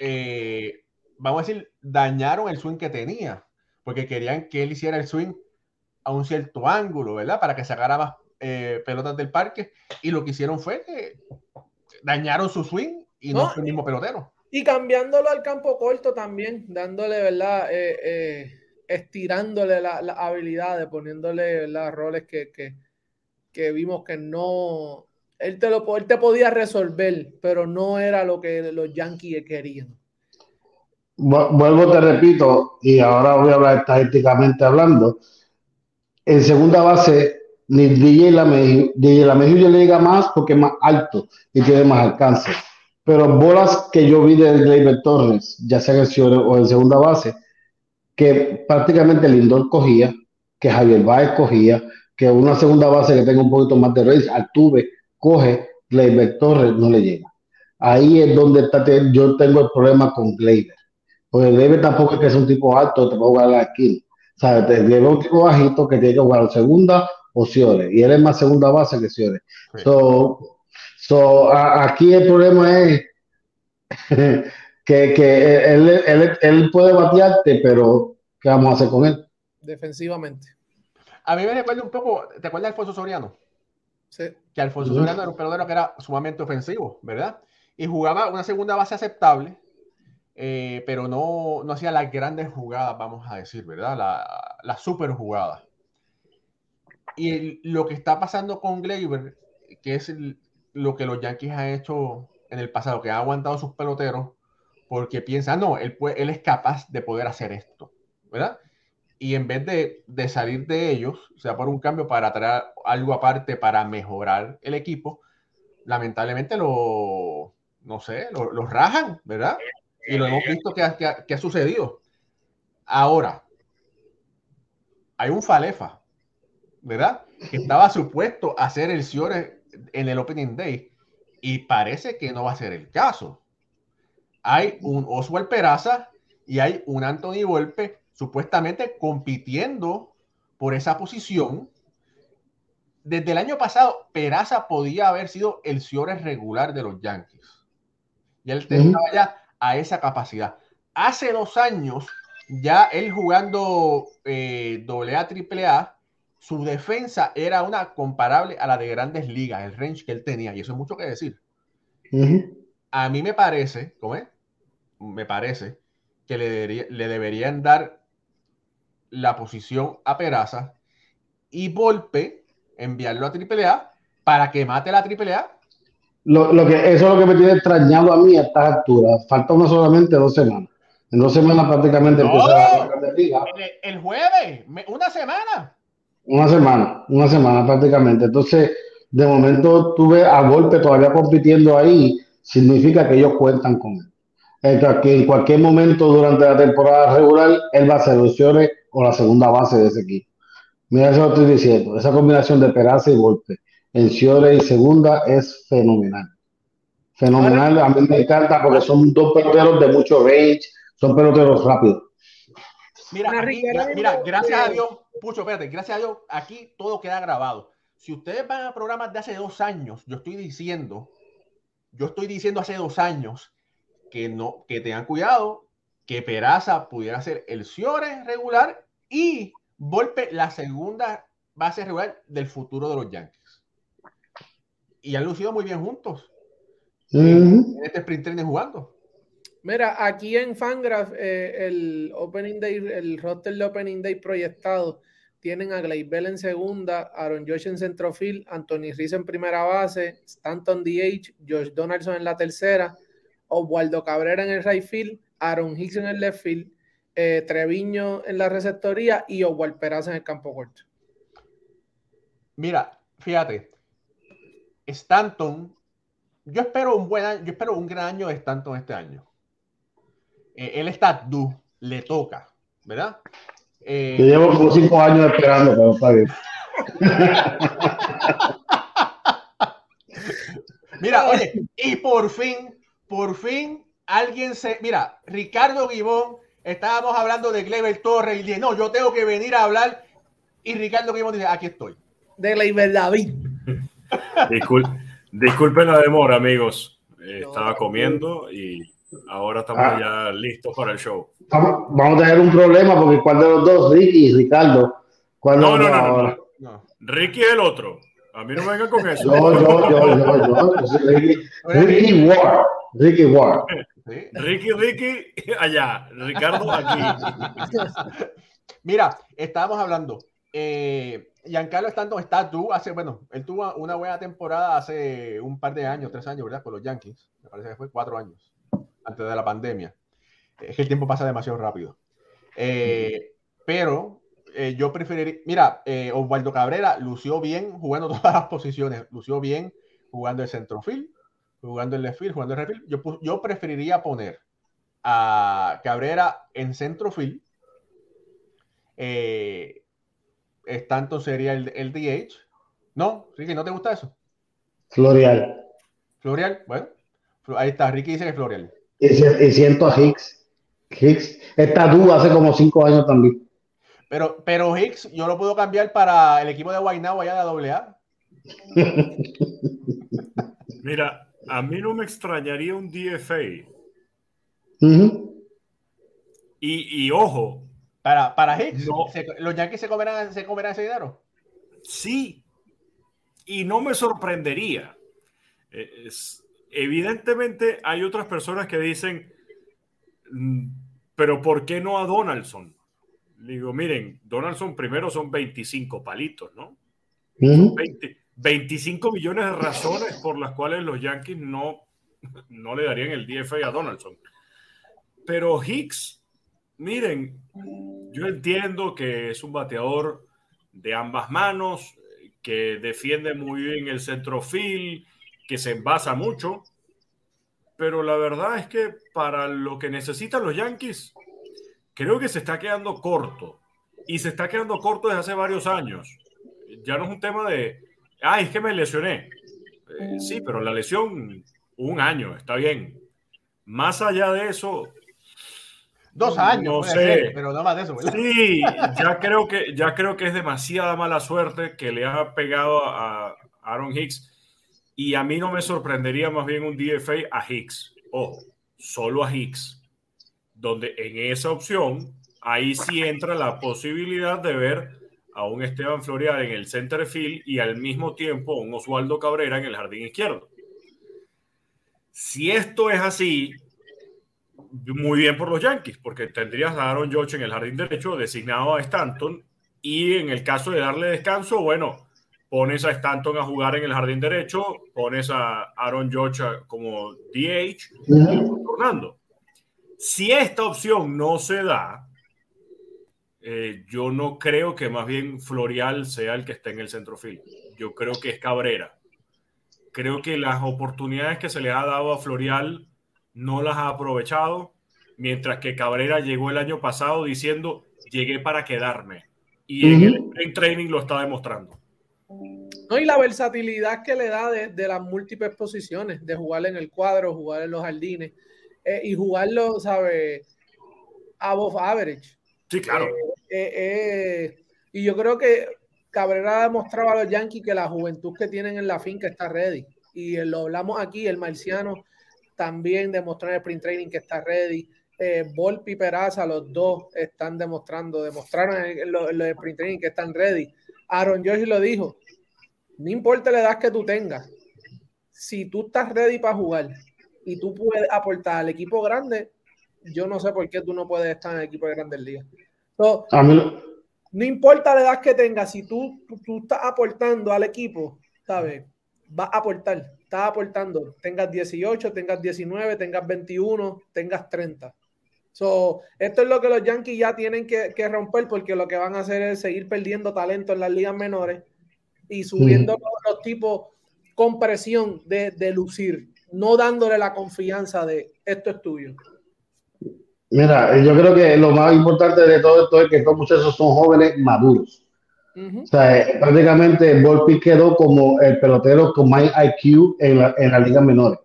eh, vamos a decir, dañaron el swing que tenía, porque querían que él hiciera el swing a un cierto ángulo, ¿verdad? Para que sacara más eh, pelotas del parque y lo que hicieron fue que dañaron su swing y no, fue el mismo pelotero. Y cambiándolo al campo corto también, dándole, ¿verdad? Eh, estirándole las la habilidades, poniéndole los roles que, que, que, vimos que no. Él te, lo, él te podía resolver, pero no era lo que los Yankees querían. Vuelvo, te repito, y ahora voy a hablar estadísticamente hablando. En segunda base, ni DJ Lamejio, DJ le llega más porque es más alto y tiene más alcance. Pero bolas que yo vi de Gleyber Torres, ya sea en o en segunda base, que prácticamente Lindor cogía, que Javier Baez cogía, que una segunda base que tenga un poquito más de raíz, Altuve coge, Gleyber Torres no le llega. Ahí es donde está, yo tengo el problema con Gleyber. Porque Gleyber tampoco es que es un tipo alto, te va a jugar a la esquina. O sea, te lleva un tipo bajito que tiene que jugar segunda o Ciore. Y él es más segunda base que Ciore. So, aquí el problema es (laughs) que, él, puede batearte, pero ¿qué vamos a hacer con él? Defensivamente. A mí me recuerda un poco, ¿te acuerdas de Alfonso Soriano? Sí. Que Alfonso Soriano era un pelotero que era sumamente ofensivo, ¿verdad? Y jugaba una segunda base aceptable, eh, pero no, no hacía las grandes jugadas, vamos a decir, ¿verdad? La, la super jugada. Y lo que está pasando con Gleyber, que es lo que los Yankees han hecho en el pasado, que han aguantado sus peloteros, porque piensan, no, él, él es capaz de poder hacer esto, ¿verdad? Y en vez de, de salir de ellos, o sea, por un cambio para traer algo aparte para mejorar el equipo, lamentablemente lo, no sé, lo, lo rajan, ¿verdad? Y lo hemos visto que ha, que ha sucedido. Ahora, hay un Falefa ¿verdad? Que estaba supuesto a ser el Ciore en el Opening Day y parece que no va a ser el caso. Hay un Oswald Peraza y hay un Anthony Volpe supuestamente compitiendo por esa posición. Desde el año pasado, Peraza podía haber sido el Ciore regular de los Yankees. Y él tenía ya a esa capacidad. Hace dos años, ya él jugando eh, AA, AAA, su defensa era una comparable a la de grandes ligas, el range que él tenía, y eso es mucho que decir. A mí me parece, ¿cómo es? Me parece que le, le deberían dar la posición a Peraza y Volpe enviarlo a AAA para que mate la AAA. Lo, lo que, eso es lo que me tiene extrañado a mí a estas alturas. Falta una solamente dos semanas. En dos semanas prácticamente empieza la liga. el jueves, una semana. Una semana, una semana prácticamente. Entonces, de momento tuve a golpe todavía compitiendo ahí, significa que ellos cuentan con él. Entonces, que en cualquier momento durante la temporada regular, él va a ser opciones o la segunda base de ese equipo. Mira, eso lo estoy diciendo. Esa combinación de Peraza y golpe en Ciore y segunda es fenomenal. Fenomenal. A mí me encanta porque son dos peloteros de mucho range, son peloteros rápidos. Mira, mira, gracias a Dios, Pucho, espérate, gracias a Dios, aquí todo queda grabado. Si ustedes van a programas de hace dos años, yo estoy diciendo, yo estoy diciendo hace dos años que no, que tengan cuidado, que Peraza pudiera ser el Ciore regular y Volpe la segunda base regular del futuro de los Yankees. Y han lucido muy bien juntos. En este sprint training jugando. Mira, aquí en Fangraph, eh, el Opening Day, el roster de Opening Day proyectado, tienen a Gleyber en segunda, Aaron Josh en centrofield, Anthony Riz en primera base, Stanton DH, Josh Donaldson en la tercera, Oswaldo Cabrera en el right field, Aaron Hicks en el left field, eh, Treviño en la receptoría y Oswald Peraza en el campo corto. Mira, fíjate, Stanton, yo espero un buen año, yo espero un gran año de Stanton este año. Eh, él está due, le toca, ¿verdad? Eh, Yo llevo como cinco años esperando, pero está bien. (laughs) Mira, oye, y por fin, por fin, alguien se. Mira, Ricardo Gibón, estábamos hablando de Gleyber Torres y dije, no, yo tengo que venir a hablar. Y Ricardo Gibón dice, aquí estoy. De Gleyber David. disculpen la demora, amigos. estaba comiendo y Ahora estamos ah. ya listos para el show. Vamos, a tener un problema porque ¿cuál de los dos, Ricky y Ricardo? no, no, no, no, Ricky es el otro. A mí no me vengan con eso. Yo, yo, yo, yo, yo. Ricky, Ricky Ward. Ricky Ward. ¿Sí? Ricky, Ricky, allá. Ricardo, aquí. Mira, estábamos hablando. Eh, Giancarlo Stanton está tú hace, bueno, él tuvo una buena temporada hace un par de años, tres años, ¿verdad? Con los Yankees. Me parece que fue cuatro años antes de la pandemia. Es que el tiempo pasa demasiado rápido. Eh, pero eh, yo preferiría, mira, eh, Osvaldo Cabrera lució bien jugando (laughs) todas las posiciones, lució bien jugando el centrofield, jugando el left field, jugando el refield. Yo, yo preferiría poner a Cabrera en centrofield. Eh, Stanton sería el, el DH. No, Ricky, ¿no te gusta eso? Florial. Florial, bueno, ahí está, Ricky dice que es Florial. Y, y siento a Hicks. Hicks está duro hace como cinco años también. Pero, pero Hicks, yo lo puedo cambiar para el equipo de Guaynabo allá de AA. Mira, a mí no me extrañaría un DFA. Uh -huh. y, y, ojo. Para, para Hicks, no. se, ¿los Yankees se comerán, se comerán ese dinero? Sí. Y no me sorprendería. Es, evidentemente hay otras personas que dicen, mm, pero ¿por qué no a Donaldson? digo, miren, Donaldson primero son 25 palitos, ¿no? Uh -huh. 20, 25 millones de razones por las cuales los Yankees no, no le darían el DFA a Donaldson. Pero Hicks, miren, yo entiendo que es un bateador de ambas manos, que defiende muy bien el centrofield, que se envasa mucho, pero la verdad es que para lo que necesitan los Yankees, creo que se está quedando corto. Y se está quedando corto desde hace varios años. Ya no es un tema de, ay, es que me lesioné. Eh, sí, pero la lesión, un año, está bien. Más allá de eso. Dos años, no sé, ser, pero no más de eso. ¿verdad? Sí, ya creo, que, ya creo que es demasiada mala suerte que le ha pegado a Aaron Hicks. Y a mí no me sorprendería más bien un DFA a Hicks. Ojo, solo a Hicks donde en esa opción, ahí sí entra la posibilidad de ver a un Esteban Florial en el center field y al mismo tiempo un Oswaldo Cabrera en el jardín izquierdo. Si esto es así, muy bien por los Yankees, porque tendrías a Aaron Judge en el jardín derecho designado a Stanton y en el caso de darle descanso, bueno, pones a Stanton a jugar en el jardín derecho, pones a Aaron Judge como DH, -huh. tornando. Si esta opción no se da, eh, yo no creo que más bien Florial sea el que esté en el centrofield. Yo creo que es Cabrera. Creo que las oportunidades que se le ha dado a Florial no las ha aprovechado, mientras que Cabrera llegó el año pasado diciendo llegué para quedarme. Y uh -huh. en el en training lo está demostrando. No, y la versatilidad que le da de, de las múltiples posiciones, de jugar en el cuadro, jugar en los jardines eh, y jugarlo, ¿sabes? Above average. Sí, claro. Eh, eh, y yo creo que Cabrera ha demostrado a los Yankees que la juventud que tienen en la finca está ready. Y lo hablamos aquí, el marciano también demostró en el sprint training que está ready. Eh, Volpi Peraza, los dos están demostrando, demostraron en los en sprint training que están ready. Aaron George lo dijo, no importa la edad que tú tengas, si tú estás ready para jugar y tú puedes aportar al equipo grande, yo no sé por qué tú no puedes estar en el equipo de grandes ligas. So, no importa la edad que tengas, si tú, tú estás aportando al equipo, ¿sabes? Vas a aportar, estás aportando, tengas 18, tengas 19, tengas 21, tengas 30. So, esto es lo que los Yankees ya tienen que, que, romper porque lo que van a hacer es seguir perdiendo talento en las ligas menores y subiendo mm. los, los, tipos con presión de, de lucir, no dándole la confianza de esto es tuyo. Mira, yo creo que lo más importante de todo esto es que estos muchachos son jóvenes maduros. Uh -huh. O sea, eh, prácticamente Volpi quedó como el pelotero con más IQ en la, en la liga menores.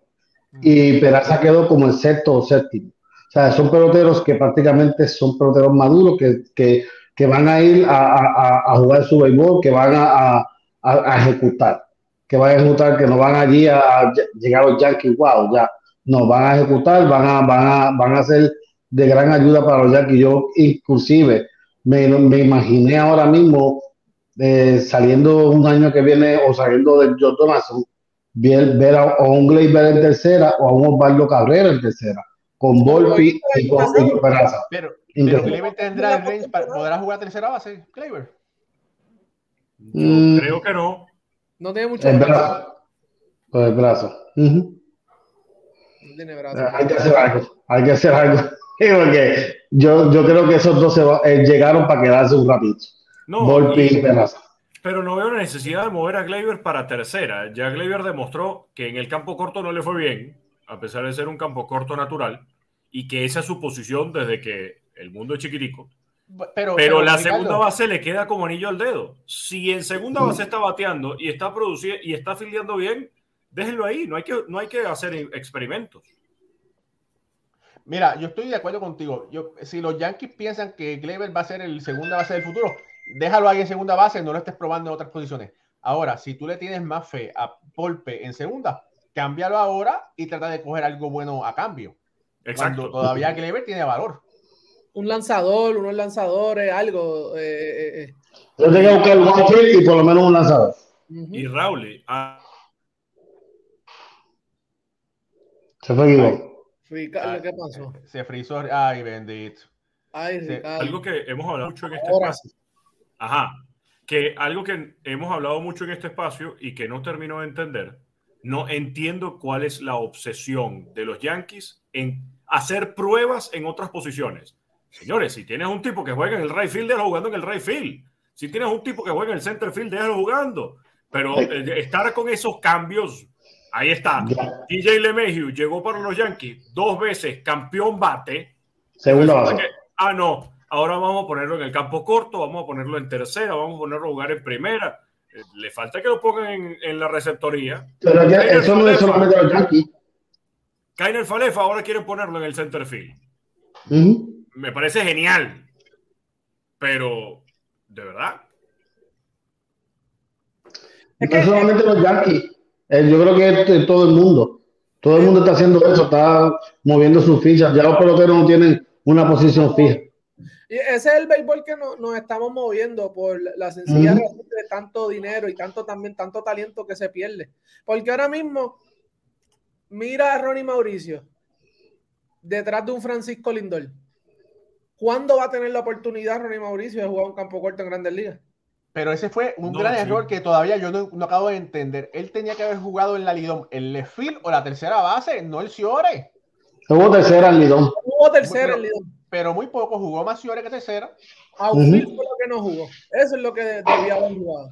Uh -huh. Y Peraza quedó como el sexto o séptimo. O sea, son peloteros que prácticamente son peloteros maduros que, que, que van a ir a, a, a, jugar su béisbol, que van a, a, ejecutar. Que van a ejecutar, que no van allí a, llegar a los Yankees, wow, ya. No, van a ejecutar, van a, van a, van a ser de gran ayuda para los Yankees. Yo inclusive me, me imaginé ahora mismo eh, saliendo un año que viene o saliendo del John Donaldson, ver, ver a, a, un Gleyber en tercera o a un Osvaldo Cabrera en tercera, con Volpi y con, con Peraza. Pero, pero Gleyber tendrá el range para poder jugar tercera base, Gleyber. Mm, creo que no. No tiene mucho el brazo. Pues el brazo. Uh -huh. No tiene brazo. Hay que hacer algo. Hay que hacer algo. Porque yo, yo creo que esos dos se va, eh, llegaron para quedarse un ratito. No, Volpi y Peraza. Pero no veo la necesidad de mover a Gleyber para tercera. Ya Gleyber demostró que en el campo corto no le fue bien, a pesar de ser un campo corto natural, y que esa es su posición desde que el mundo es chiquitico. Pero, pero, pero la Ricardo, segunda base le queda como anillo al dedo. Si en segunda base está bateando y está produciendo y está fildeando bien, déjenlo ahí. No hay que, no hay que hacer experimentos. Mira, yo estoy de acuerdo contigo. Yo, si los Yankees piensan que Gleyber va a ser el segunda base del futuro, déjalo ahí en segunda base, no lo estés probando en otras posiciones. Ahora, si tú le tienes más fe a Polpe en segunda, cámbialo ahora y trata de coger algo bueno a cambio. Exacto. Cuando todavía Gleyber tiene valor. Un lanzador, unos lanzadores, algo. Eh, eh. Yo tengo que buscar un y por lo menos un lanzador. Uh -huh. Y Raúl. Ah. Se fue Guido. Ricardo, ¿qué pasó? Se frizó. Ay, bendito. Ay, Se-. Algo que hemos hablado mucho en este Ahora espacio. Ajá. Que algo que hemos hablado mucho en este espacio y que no termino de entender, no entiendo cuál es la obsesión de los Yankees en hacer pruebas en otras posiciones. Señores, si tienes un tipo que juega en el right field, déjalo jugando en el right field. Si tienes un tipo que juega en el center field, déjalo jugando. Pero eh, estar con esos cambios, ahí está. Ya. TJ LeMahieu llegó para los Yankees dos veces campeón bate. Resulta base. que, ah, no, ahora vamos a ponerlo en el campo corto, vamos a ponerlo en tercera, vamos a ponerlo a jugar en primera. Eh, Le falta que lo pongan en, en la receptoría. Pero ya, eso no es solamente los Yankees. Kainer Falefa ahora quieren ponerlo en el center field. Me parece genial. Pero, ¿de verdad? No solamente los Yankees. Eh, yo creo que todo el mundo. Todo el mundo está haciendo eso, está moviendo sus fichas. Ya los peloteros no tienen una posición fija. Y ese es el béisbol que no- nos estamos moviendo por la sencilla razón de tanto dinero y tanto también tanto talento que se pierde. Porque ahora mismo, mira a Ronnie Mauricio detrás de un Francisco Lindor. ¿Cuándo va a tener la oportunidad Ronnie Mauricio de jugar un campo corto en Grandes Ligas? Pero ese fue un No, gran sí. error que todavía yo no, no acabo de entender. Él tenía que haber jugado en la Lidom, el left field o la tercera base, no el Ciore. Hubo tercera en Lidón. Jugó tercera en Lidón. Pero muy poco jugó más Ciore que tercera. Outfield Ujú. fue lo que no jugó. Eso es lo que debía haber jugado.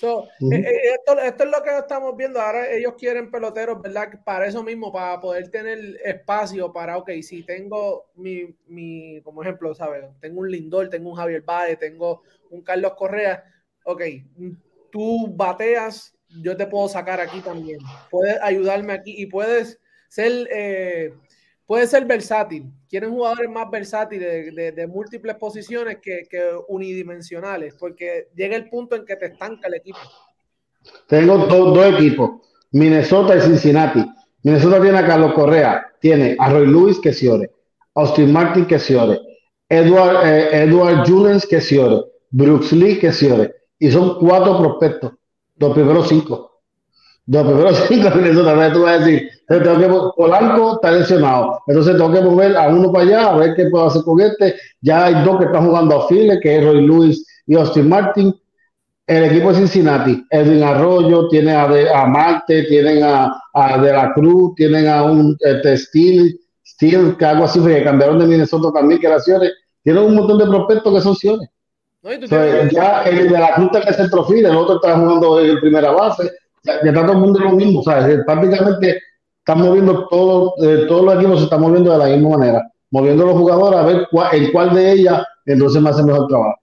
So, Ujú. eh, eh, esto, esto es lo que estamos viendo. Ahora ellos quieren peloteros, ¿verdad? Para eso mismo, para poder tener espacio para, ok, si tengo mi, mi como ejemplo, ¿sabes? Tengo un Lindor, tengo un Javier Baez, tengo un Carlos Correa. Ok, tú bateas, yo te puedo sacar aquí también. Puedes ayudarme aquí y puedes ser, eh, puedes ser versátil. Quieren jugadores más versátiles de, múltiples posiciones que, unidimensionales, porque llega el punto en que te estanca el equipo. Tengo do- dos equipos, Minnesota y Cincinnati. Minnesota tiene a Carlos Correa, tiene a Roy Lewis que Ciore, Austin Martin que Ciore, Edward, eh, Edward Julians que Ciore, Brooks Lee que Ciore. Y son cuatro prospectos, los primeros cinco. Los primeros (laughs) cinco de Minnesota. Tú vas a decir, tengo que Polanco está lesionado. Entonces tengo que mover a uno para allá, a ver qué puedo hacer con este. Ya hay dos que están jugando a file, que es Roy Lewis y Austin Martin el equipo de Cincinnati, Edwin Arroyo, tiene a, Marte, tienen a, De La Cruz, tienen a un este, Steel, Steel, que algo así, que cambiaron de Minnesota también, que era Ciore. Tienen un montón de prospectos que son Ciore. ¿No? Y tú O sea, tienes- ya el de La Cruz está en el centrofil, el otro está jugando en primera base, ya, ya está todo el mundo lo mismo, o sea, es- prácticamente están moviendo todo, eh, todos los equipos se están moviendo de la misma manera, moviendo los jugadores a ver cuál, en cuál de ellas entonces me hace mejor trabajo.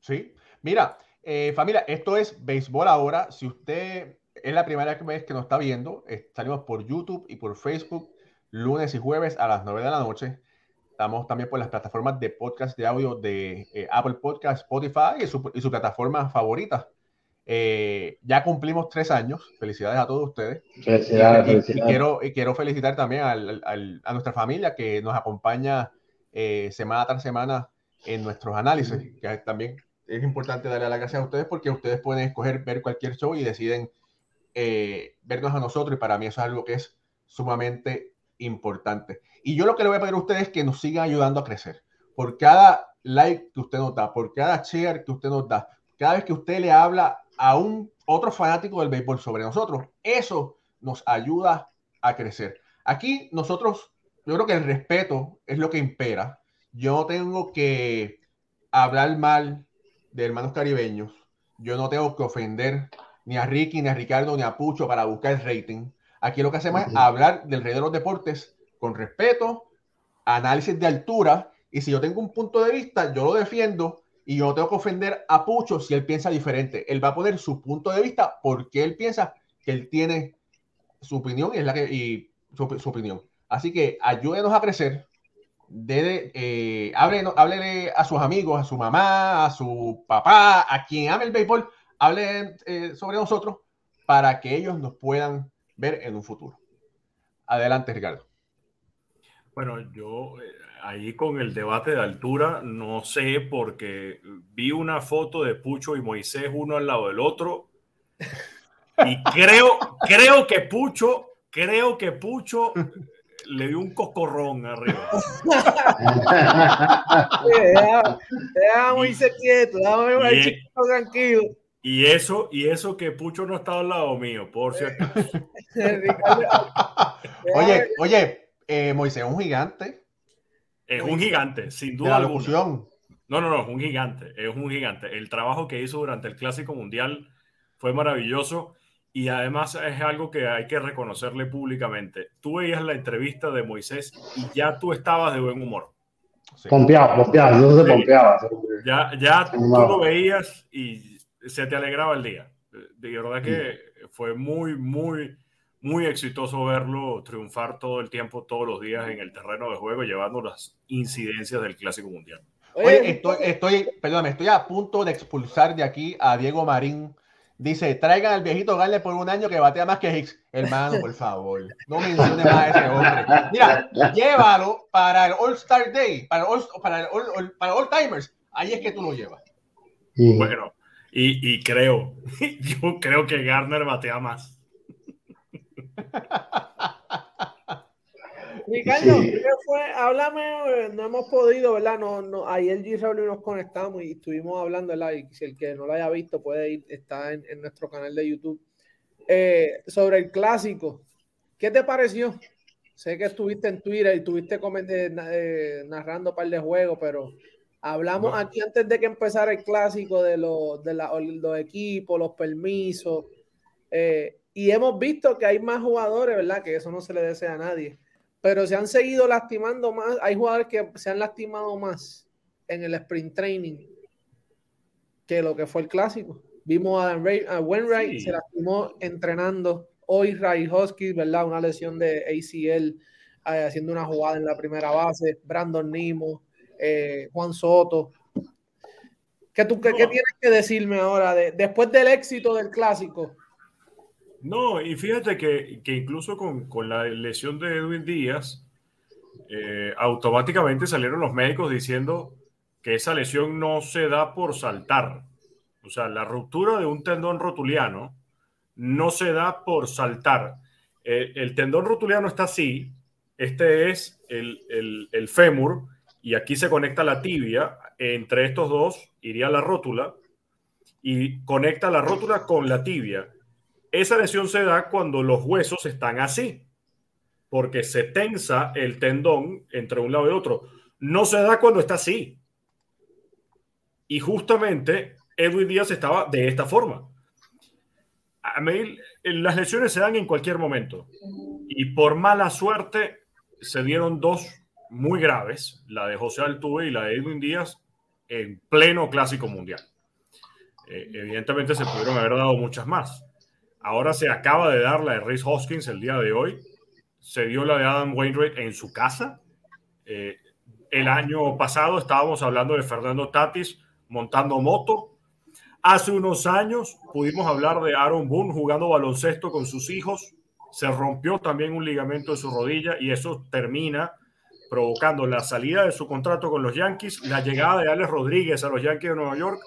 Sí. Mira, eh, familia, esto es béisbol ahora. Si usted es la primera vez que nos está viendo, eh, salimos por YouTube y por Facebook lunes y jueves a las 9 de la noche. Estamos también por las plataformas de podcast de audio de eh, Apple Podcast, Spotify y su, y su plataforma favorita. Eh, ya cumplimos tres años. Felicidades a todos ustedes. Felicidades, Y- y- y, felicidades. quiero, y quiero felicitar también al- al- a nuestra familia que nos acompaña eh, semana tras semana en nuestros análisis, que también es importante darle las gracias a ustedes porque ustedes pueden escoger ver cualquier show y deciden eh, vernos a nosotros y para mí eso es algo que es sumamente importante. Y yo lo que le voy a pedir a ustedes es que nos sigan ayudando a crecer. Por cada like que usted nos da, por cada share que usted nos da, cada vez que usted le habla a un otro fanático del béisbol sobre nosotros, eso nos ayuda a crecer. Aquí nosotros, yo creo que el respeto es lo que impera. Yo no tengo que hablar mal de hermanos caribeños. Yo no tengo que ofender ni a Ricky, ni a Ricardo, ni a Pucho para buscar el rating. Aquí lo que hacemos es hablar del rey de los deportes con respeto, análisis de altura, y si yo tengo un punto de vista, yo lo defiendo y yo no tengo que ofender a Pucho si él piensa diferente. Él va a poner su punto de vista porque él piensa que él tiene su opinión y, es la que, y su, opinión. Así que ayúdenos a crecer. De, eh, háblele, a sus amigos, a su mamá, a su papá, a quien ame el béisbol, hable eh, sobre nosotros para que ellos nos puedan ver en un futuro. Adelante, Ricardo. Bueno, yo eh, ahí con el debate de altura, no sé, porque vi una foto de Pucho y Moisés uno al lado del otro. Y (laughs) creo, creo que Pucho, creo que Pucho le dio un cocorrón arriba. (laughs) deja, Moisés quieto, déjame tranquilo. Y eso, y eso que Pucho no está al lado mío, por cierto. (laughs) (laughs) oye, oye, eh, Moisés es un gigante. Es un gigante, sin duda. La No, no, no, es un gigante, es un gigante. El trabajo que hizo durante el Clásico Mundial fue maravilloso y además es algo que hay que reconocerle públicamente. Tú veías la entrevista de Moisés y ya tú estabas de buen humor. Pompeado, pompeado, no se pompeaba. Ya, ya tú lo veías y se te alegraba el día. De verdad que fue muy, muy, muy exitoso verlo triunfar todo el tiempo, todos los días en el terreno de juego, llevando las incidencias del Clásico Mundial. Oye, estoy, estoy, perdón, estoy a punto de expulsar de aquí a Diego Marín. Dice, traigan al viejito Gale por un año que batea más que Hicks. Hermano, por favor, no mencione más a ese hombre. Mira, llévalo para el All-Star Day, para, all, para, para All Timers. Ahí es que tú lo llevas. Bueno, y, y creo, (laughs) yo creo que Garner batea más. Ricardo, ¿qué fue? Háblame, no hemos podido, ¿verdad? No, no, ayer G. Raúl nos conectamos y estuvimos hablando, ¿verdad? Y si el que no lo haya visto puede ir, está en, nuestro canal de YouTube. Eh, sobre el clásico, ¿qué te pareció? Sé que estuviste en Twitter y estuviste eh, narrando un par de juegos, pero hablamos aquí antes de que empezara el clásico de los, de los equipos, los permisos. Eh, y hemos visto que hay más jugadores, ¿verdad? Que eso no se le desea a nadie. Pero se han seguido lastimando más. Hay jugadores que se han lastimado más en el sprint training que lo que fue el clásico. Vimos a, Ray, a Wainwright, se lastimó entrenando. Hoy Ray Hosky, ¿verdad? Una lesión de ACL eh, haciendo una jugada en la primera base. Brandon Nimo, eh, Juan Soto. ¿Qué, tú, qué, tienes que decirme ahora de, después del éxito del clásico? No, y fíjate que, incluso con, la lesión de Edwin Díaz, eh, automáticamente salieron los médicos diciendo que esa lesión no se da por saltar. O sea, la ruptura de un tendón rotuliano no se da por saltar. Eh, el tendón rotuliano está así, este es el, el fémur, y aquí se conecta la tibia. Entre estos dos iría la rótula y conecta la rótula con la tibia esa lesión se da cuando los huesos están así, porque se tensa el tendón entre un lado y otro. No se da cuando está así. Y justamente Edwin Díaz estaba de esta forma. A las lesiones se dan en cualquier momento. Y por mala suerte se dieron dos muy graves, la de José Altuve y la de Edwin Díaz, en pleno clásico mundial. Eh, evidentemente se pudieron haber dado muchas más. Ahora se acaba de dar la de Rhys Hoskins el día de hoy. Se dio la de Adam Wainwright en su casa. Eh, el año pasado estábamos hablando de Fernando Tatis montando moto. Hace unos años pudimos hablar de Aaron Boone jugando baloncesto con sus hijos. Se rompió también un ligamento de su rodilla y eso termina provocando la salida de su contrato con los Yankees, la llegada de Alex Rodríguez a los Yankees de Nueva York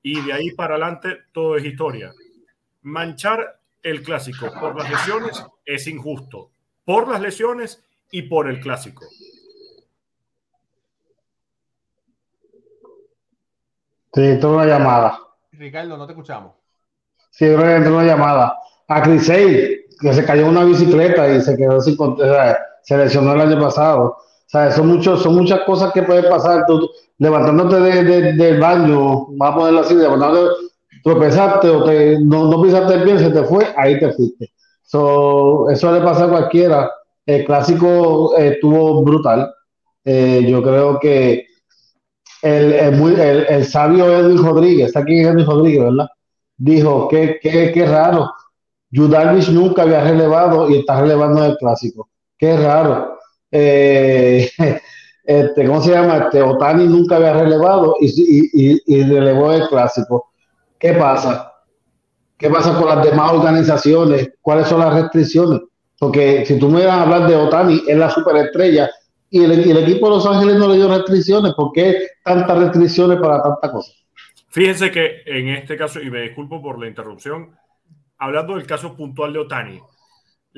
y de ahí para adelante todo es historia. Manchar el clásico por las lesiones es injusto, por las lesiones y por el clásico. Sí, entró una llamada. Ricardo, no te escuchamos. Sí, entró una llamada. A Crisey, que se cayó en una bicicleta y se quedó sin se lesionó el año pasado. Son, muchos, son muchas cosas que pueden pasar. Levantándote de, del baño, vamos a ponerlo así, levantándote, tropezaste o te, no, no pisaste bien, se te fue, ahí te fuiste. So, eso le pasa a cualquiera. El clásico estuvo brutal. Eh, yo creo que el, el, el, sabio Edwin Rodríguez, está aquí Edwin Rodríguez, ¿verdad? Dijo que, que, que raro. Judarvish nunca había relevado y está relevando el clásico. Qué raro. Eh, (laughs) este, ¿Cómo se llama? Este, Otani nunca había relevado y, relevó el clásico. ¿Qué pasa? ¿Qué pasa con las demás organizaciones? ¿Cuáles son las restricciones? Porque si tú me vas a hablar de Otani, es la superestrella y el, el, equipo de Los Ángeles no le dio restricciones. ¿Por qué tantas restricciones para tanta cosa? Fíjense que en este caso, y me disculpo por la interrupción, hablando del caso puntual de Otani,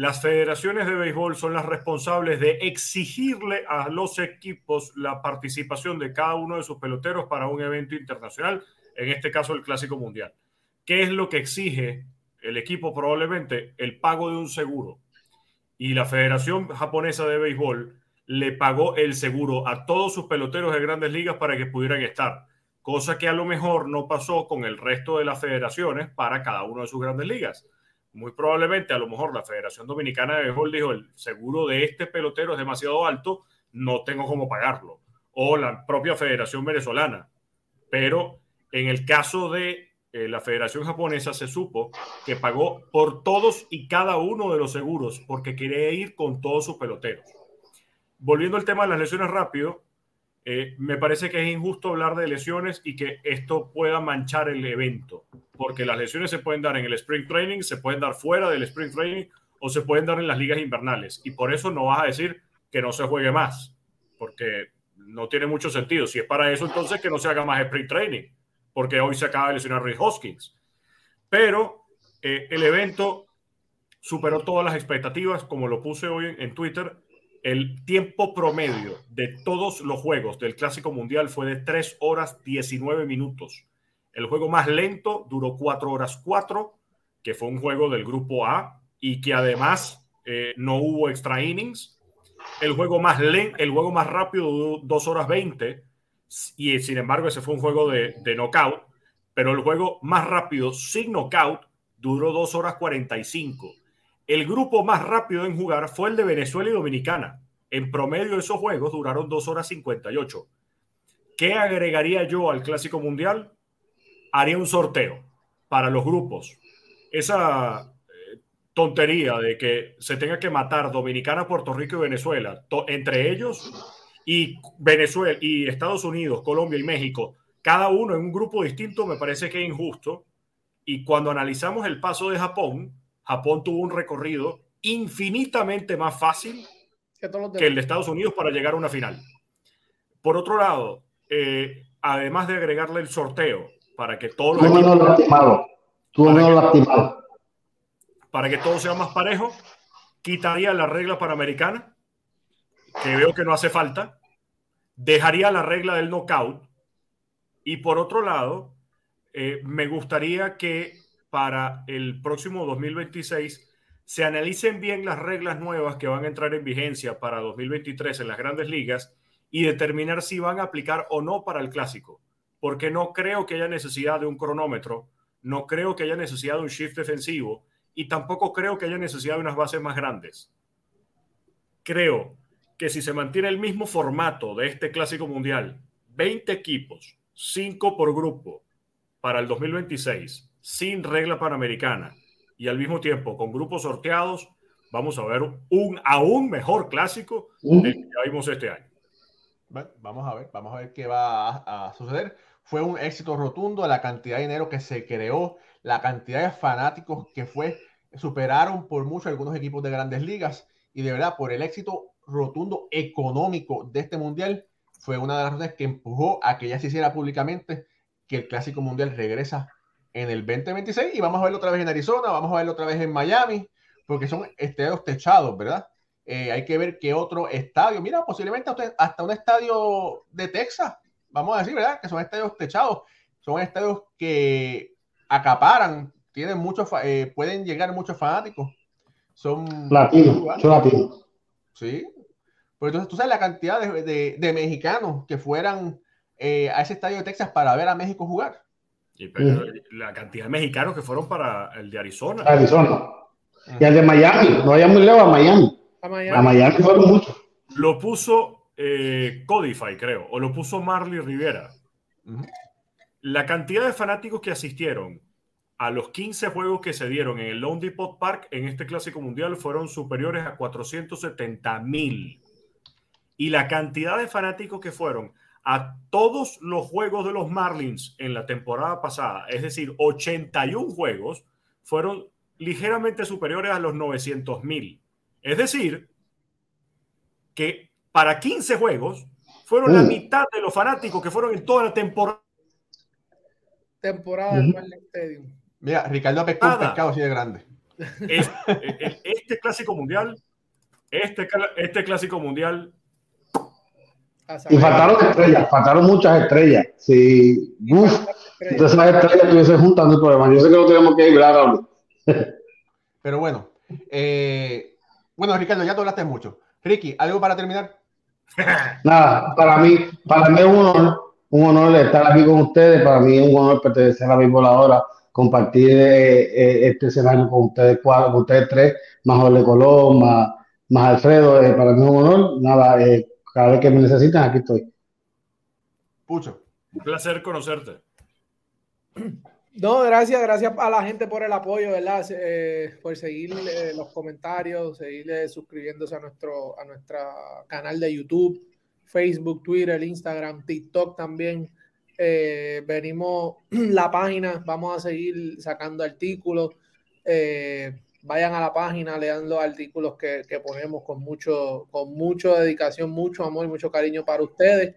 las federaciones de béisbol son las responsables de exigirle a los equipos la participación de cada uno de sus peloteros para un evento internacional, en este caso el Clásico Mundial. ¿Qué es lo que exige el equipo? Probablemente el pago de un seguro. Y la Federación Japonesa de Béisbol le pagó el seguro a todos sus peloteros de grandes ligas para que pudieran estar, cosa que a lo mejor no pasó con el resto de las federaciones para cada uno de sus grandes ligas. Muy probablemente, a lo mejor la Federación Dominicana de Béisbol dijo, el seguro de este pelotero es demasiado alto, no tengo cómo pagarlo. O la propia Federación Venezolana. Pero en el caso de eh, la Federación Japonesa se supo que pagó por todos y cada uno de los seguros porque quería ir con todos sus peloteros volviendo al tema de las lesiones rápido, eh, me parece que es injusto hablar de lesiones y que esto pueda manchar el evento, porque las lesiones se pueden dar en el Spring Training, se pueden dar fuera del Spring Training o se pueden dar en las ligas invernales. Y por eso no vas a decir que no se juegue más, porque no tiene mucho sentido. Si es para eso, entonces que no se haga más Spring Training, porque hoy se acaba de lesionar Rick Hoskins. Pero eh, el evento superó todas las expectativas, como lo puse hoy en Twitter el tiempo promedio de todos los juegos del Clásico Mundial fue de 3 horas 19 minutos. El juego más lento duró 4 horas 4, que fue un juego del grupo A y que además eh, no hubo extra innings. El juego más lento, el juego más rápido duró 2 horas 20 y sin embargo ese fue un juego de, de knockout, pero el juego más rápido sin knockout duró 2 horas 45 el grupo más rápido en jugar fue el de Venezuela y Dominicana. En promedio, esos juegos duraron 2 horas 58. ¿Qué agregaría yo al Clásico Mundial? Haría un sorteo para los grupos. Esa eh, tontería de que se tenga que matar Dominicana, Puerto Rico y Venezuela, entre ellos, y Venezuela y Estados Unidos, Colombia y México, cada uno en un grupo distinto, me parece que es injusto. Y cuando analizamos el paso de Japón, Japón tuvo un recorrido infinitamente más fácil que, el de Estados Unidos para llegar a una final. Por otro lado, eh, además de agregarle el sorteo para que todos los lastimado. lastimado. para que todo sea más parejo, quitaría la regla panamericana, que veo que no hace falta, dejaría la regla del knockout y por otro lado, eh, me gustaría que para el próximo 2026 se analicen bien las reglas nuevas que van a entrar en vigencia para 2023 en las grandes ligas y determinar si van a aplicar o no para el clásico. Porque no creo que haya necesidad de un cronómetro, no creo que haya necesidad de un shift defensivo y tampoco creo que haya necesidad de unas bases más grandes. Creo que si se mantiene el mismo formato de este clásico mundial, 20 equipos, 5 por grupo para el 2026, sin regla panamericana y al mismo tiempo con grupos sorteados, vamos a ver un aún mejor clásico que ya vimos este año. vamos a ver, vamos a ver qué va a, suceder. Fue un éxito rotundo la cantidad de dinero que se creó, la cantidad de fanáticos que fue, superaron por mucho algunos equipos de grandes ligas y de verdad por el éxito rotundo económico de este mundial fue una de las razones que empujó a que ya se hiciera públicamente que el Clásico Mundial regresa en el 2026 y vamos a verlo otra vez en Arizona, vamos a verlo otra vez en Miami, porque son estadios techados, ¿verdad? Eh, hay que ver qué otro estadio, mira, posiblemente hasta un estadio de Texas, vamos a decir, ¿verdad? Que son estadios techados, son estadios que acaparan, tienen muchos, eh, pueden llegar muchos fanáticos. Son latinos, son latinos. Sí. Pues entonces tú sabes la cantidad de, de, mexicanos que fueran eh, a ese estadio de Texas para ver a México jugar. Y la cantidad de mexicanos que fueron para el de Arizona. Arizona. Y el de Miami, no vaya muy lejos a Miami. A Miami, fueron muchos. Lo puso eh, Codify, creo, o lo puso Marley Rivera. La cantidad de fanáticos que asistieron a los 15 juegos que se dieron en el Lone Depot Park en este Clásico Mundial fueron superiores a 470 mil. Y la cantidad de fanáticos que fueron a todos los juegos de los Marlins en la temporada pasada, es decir, 81 juegos, fueron ligeramente superiores a los 900 mil. Es decir, que para 15 juegos fueron la mm. mitad de los fanáticos que fueron en toda la temporada. Temporada del Marlins Stadium. Mira, Ricardo pescó un pescado así de grande. Este, este clásico mundial, este, este clásico mundial y faltaron estrellas, faltaron muchas estrellas. Si entonces las estrellas estuviesen juntando el problema. Yo sé que lo tenemos que ir ahora. (laughs) Pero bueno, eh, bueno, Ricardo, ya te hablaste mucho. Ricky, ¿algo para terminar? (laughs) Nada, para mí, para mí es un honor, un honor estar aquí con ustedes. Para mí es un honor pertenecer a la misma ahora, compartir eh, eh, este escenario con ustedes cuatro, con ustedes tres, más Jorge Colón, más, más Alfredo. para mí es un honor. Nada, eh, cada vez que me necesitan, aquí estoy. Pucho. Un placer conocerte. No, gracias, gracias a la gente por el apoyo, ¿verdad? Eh, por seguir eh, los comentarios, seguir eh, suscribiéndose a nuestro a nuestra canal de YouTube, Facebook, Twitter, Instagram, TikTok también. venimos (clears throat) la página, vamos a seguir sacando artículos vayan a la página, lean los artículos que, ponemos con mucho, con mucha dedicación, mucho amor y mucho cariño para ustedes,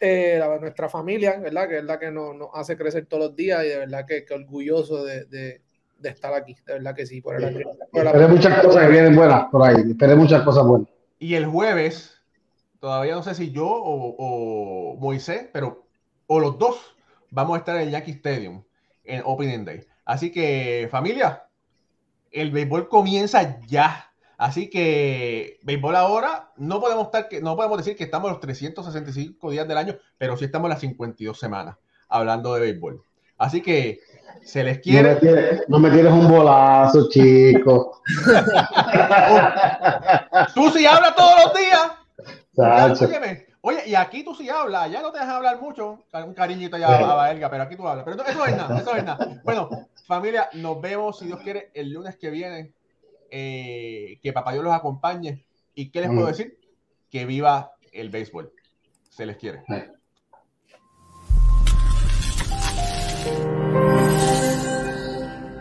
eh, nuestra familia, ¿verdad? Que es la que nos, hace crecer todos los días y de verdad que, orgulloso de, estar aquí, de verdad que sí. Por el, muchas cosas que vienen buenas por ahí, esperé muchas cosas buenas. Y el jueves, todavía no sé si yo o, o Moisés, pero o los dos vamos a estar en el Yankee Stadium en Opening Day. Así que familia, el béisbol comienza ya. Así que béisbol ahora, no podemos, estar, no podemos decir que estamos los 365 días del año, pero sí estamos las 52 semanas hablando de béisbol. Así que se les quiere. No me tienes, un bolazo, chico. (laughs) Tú sí hablas todos los días. Oye, y aquí tú sí hablas, ya no te dejas hablar mucho, un cariñito ya a Elga, pero aquí tú hablas. Pero eso es nada, eso es nada. Bueno, familia, nos vemos, si Dios quiere, el lunes que viene. Eh, que papá Dios los acompañe. ¿Y qué les puedo decir? Que viva el béisbol. Se les quiere.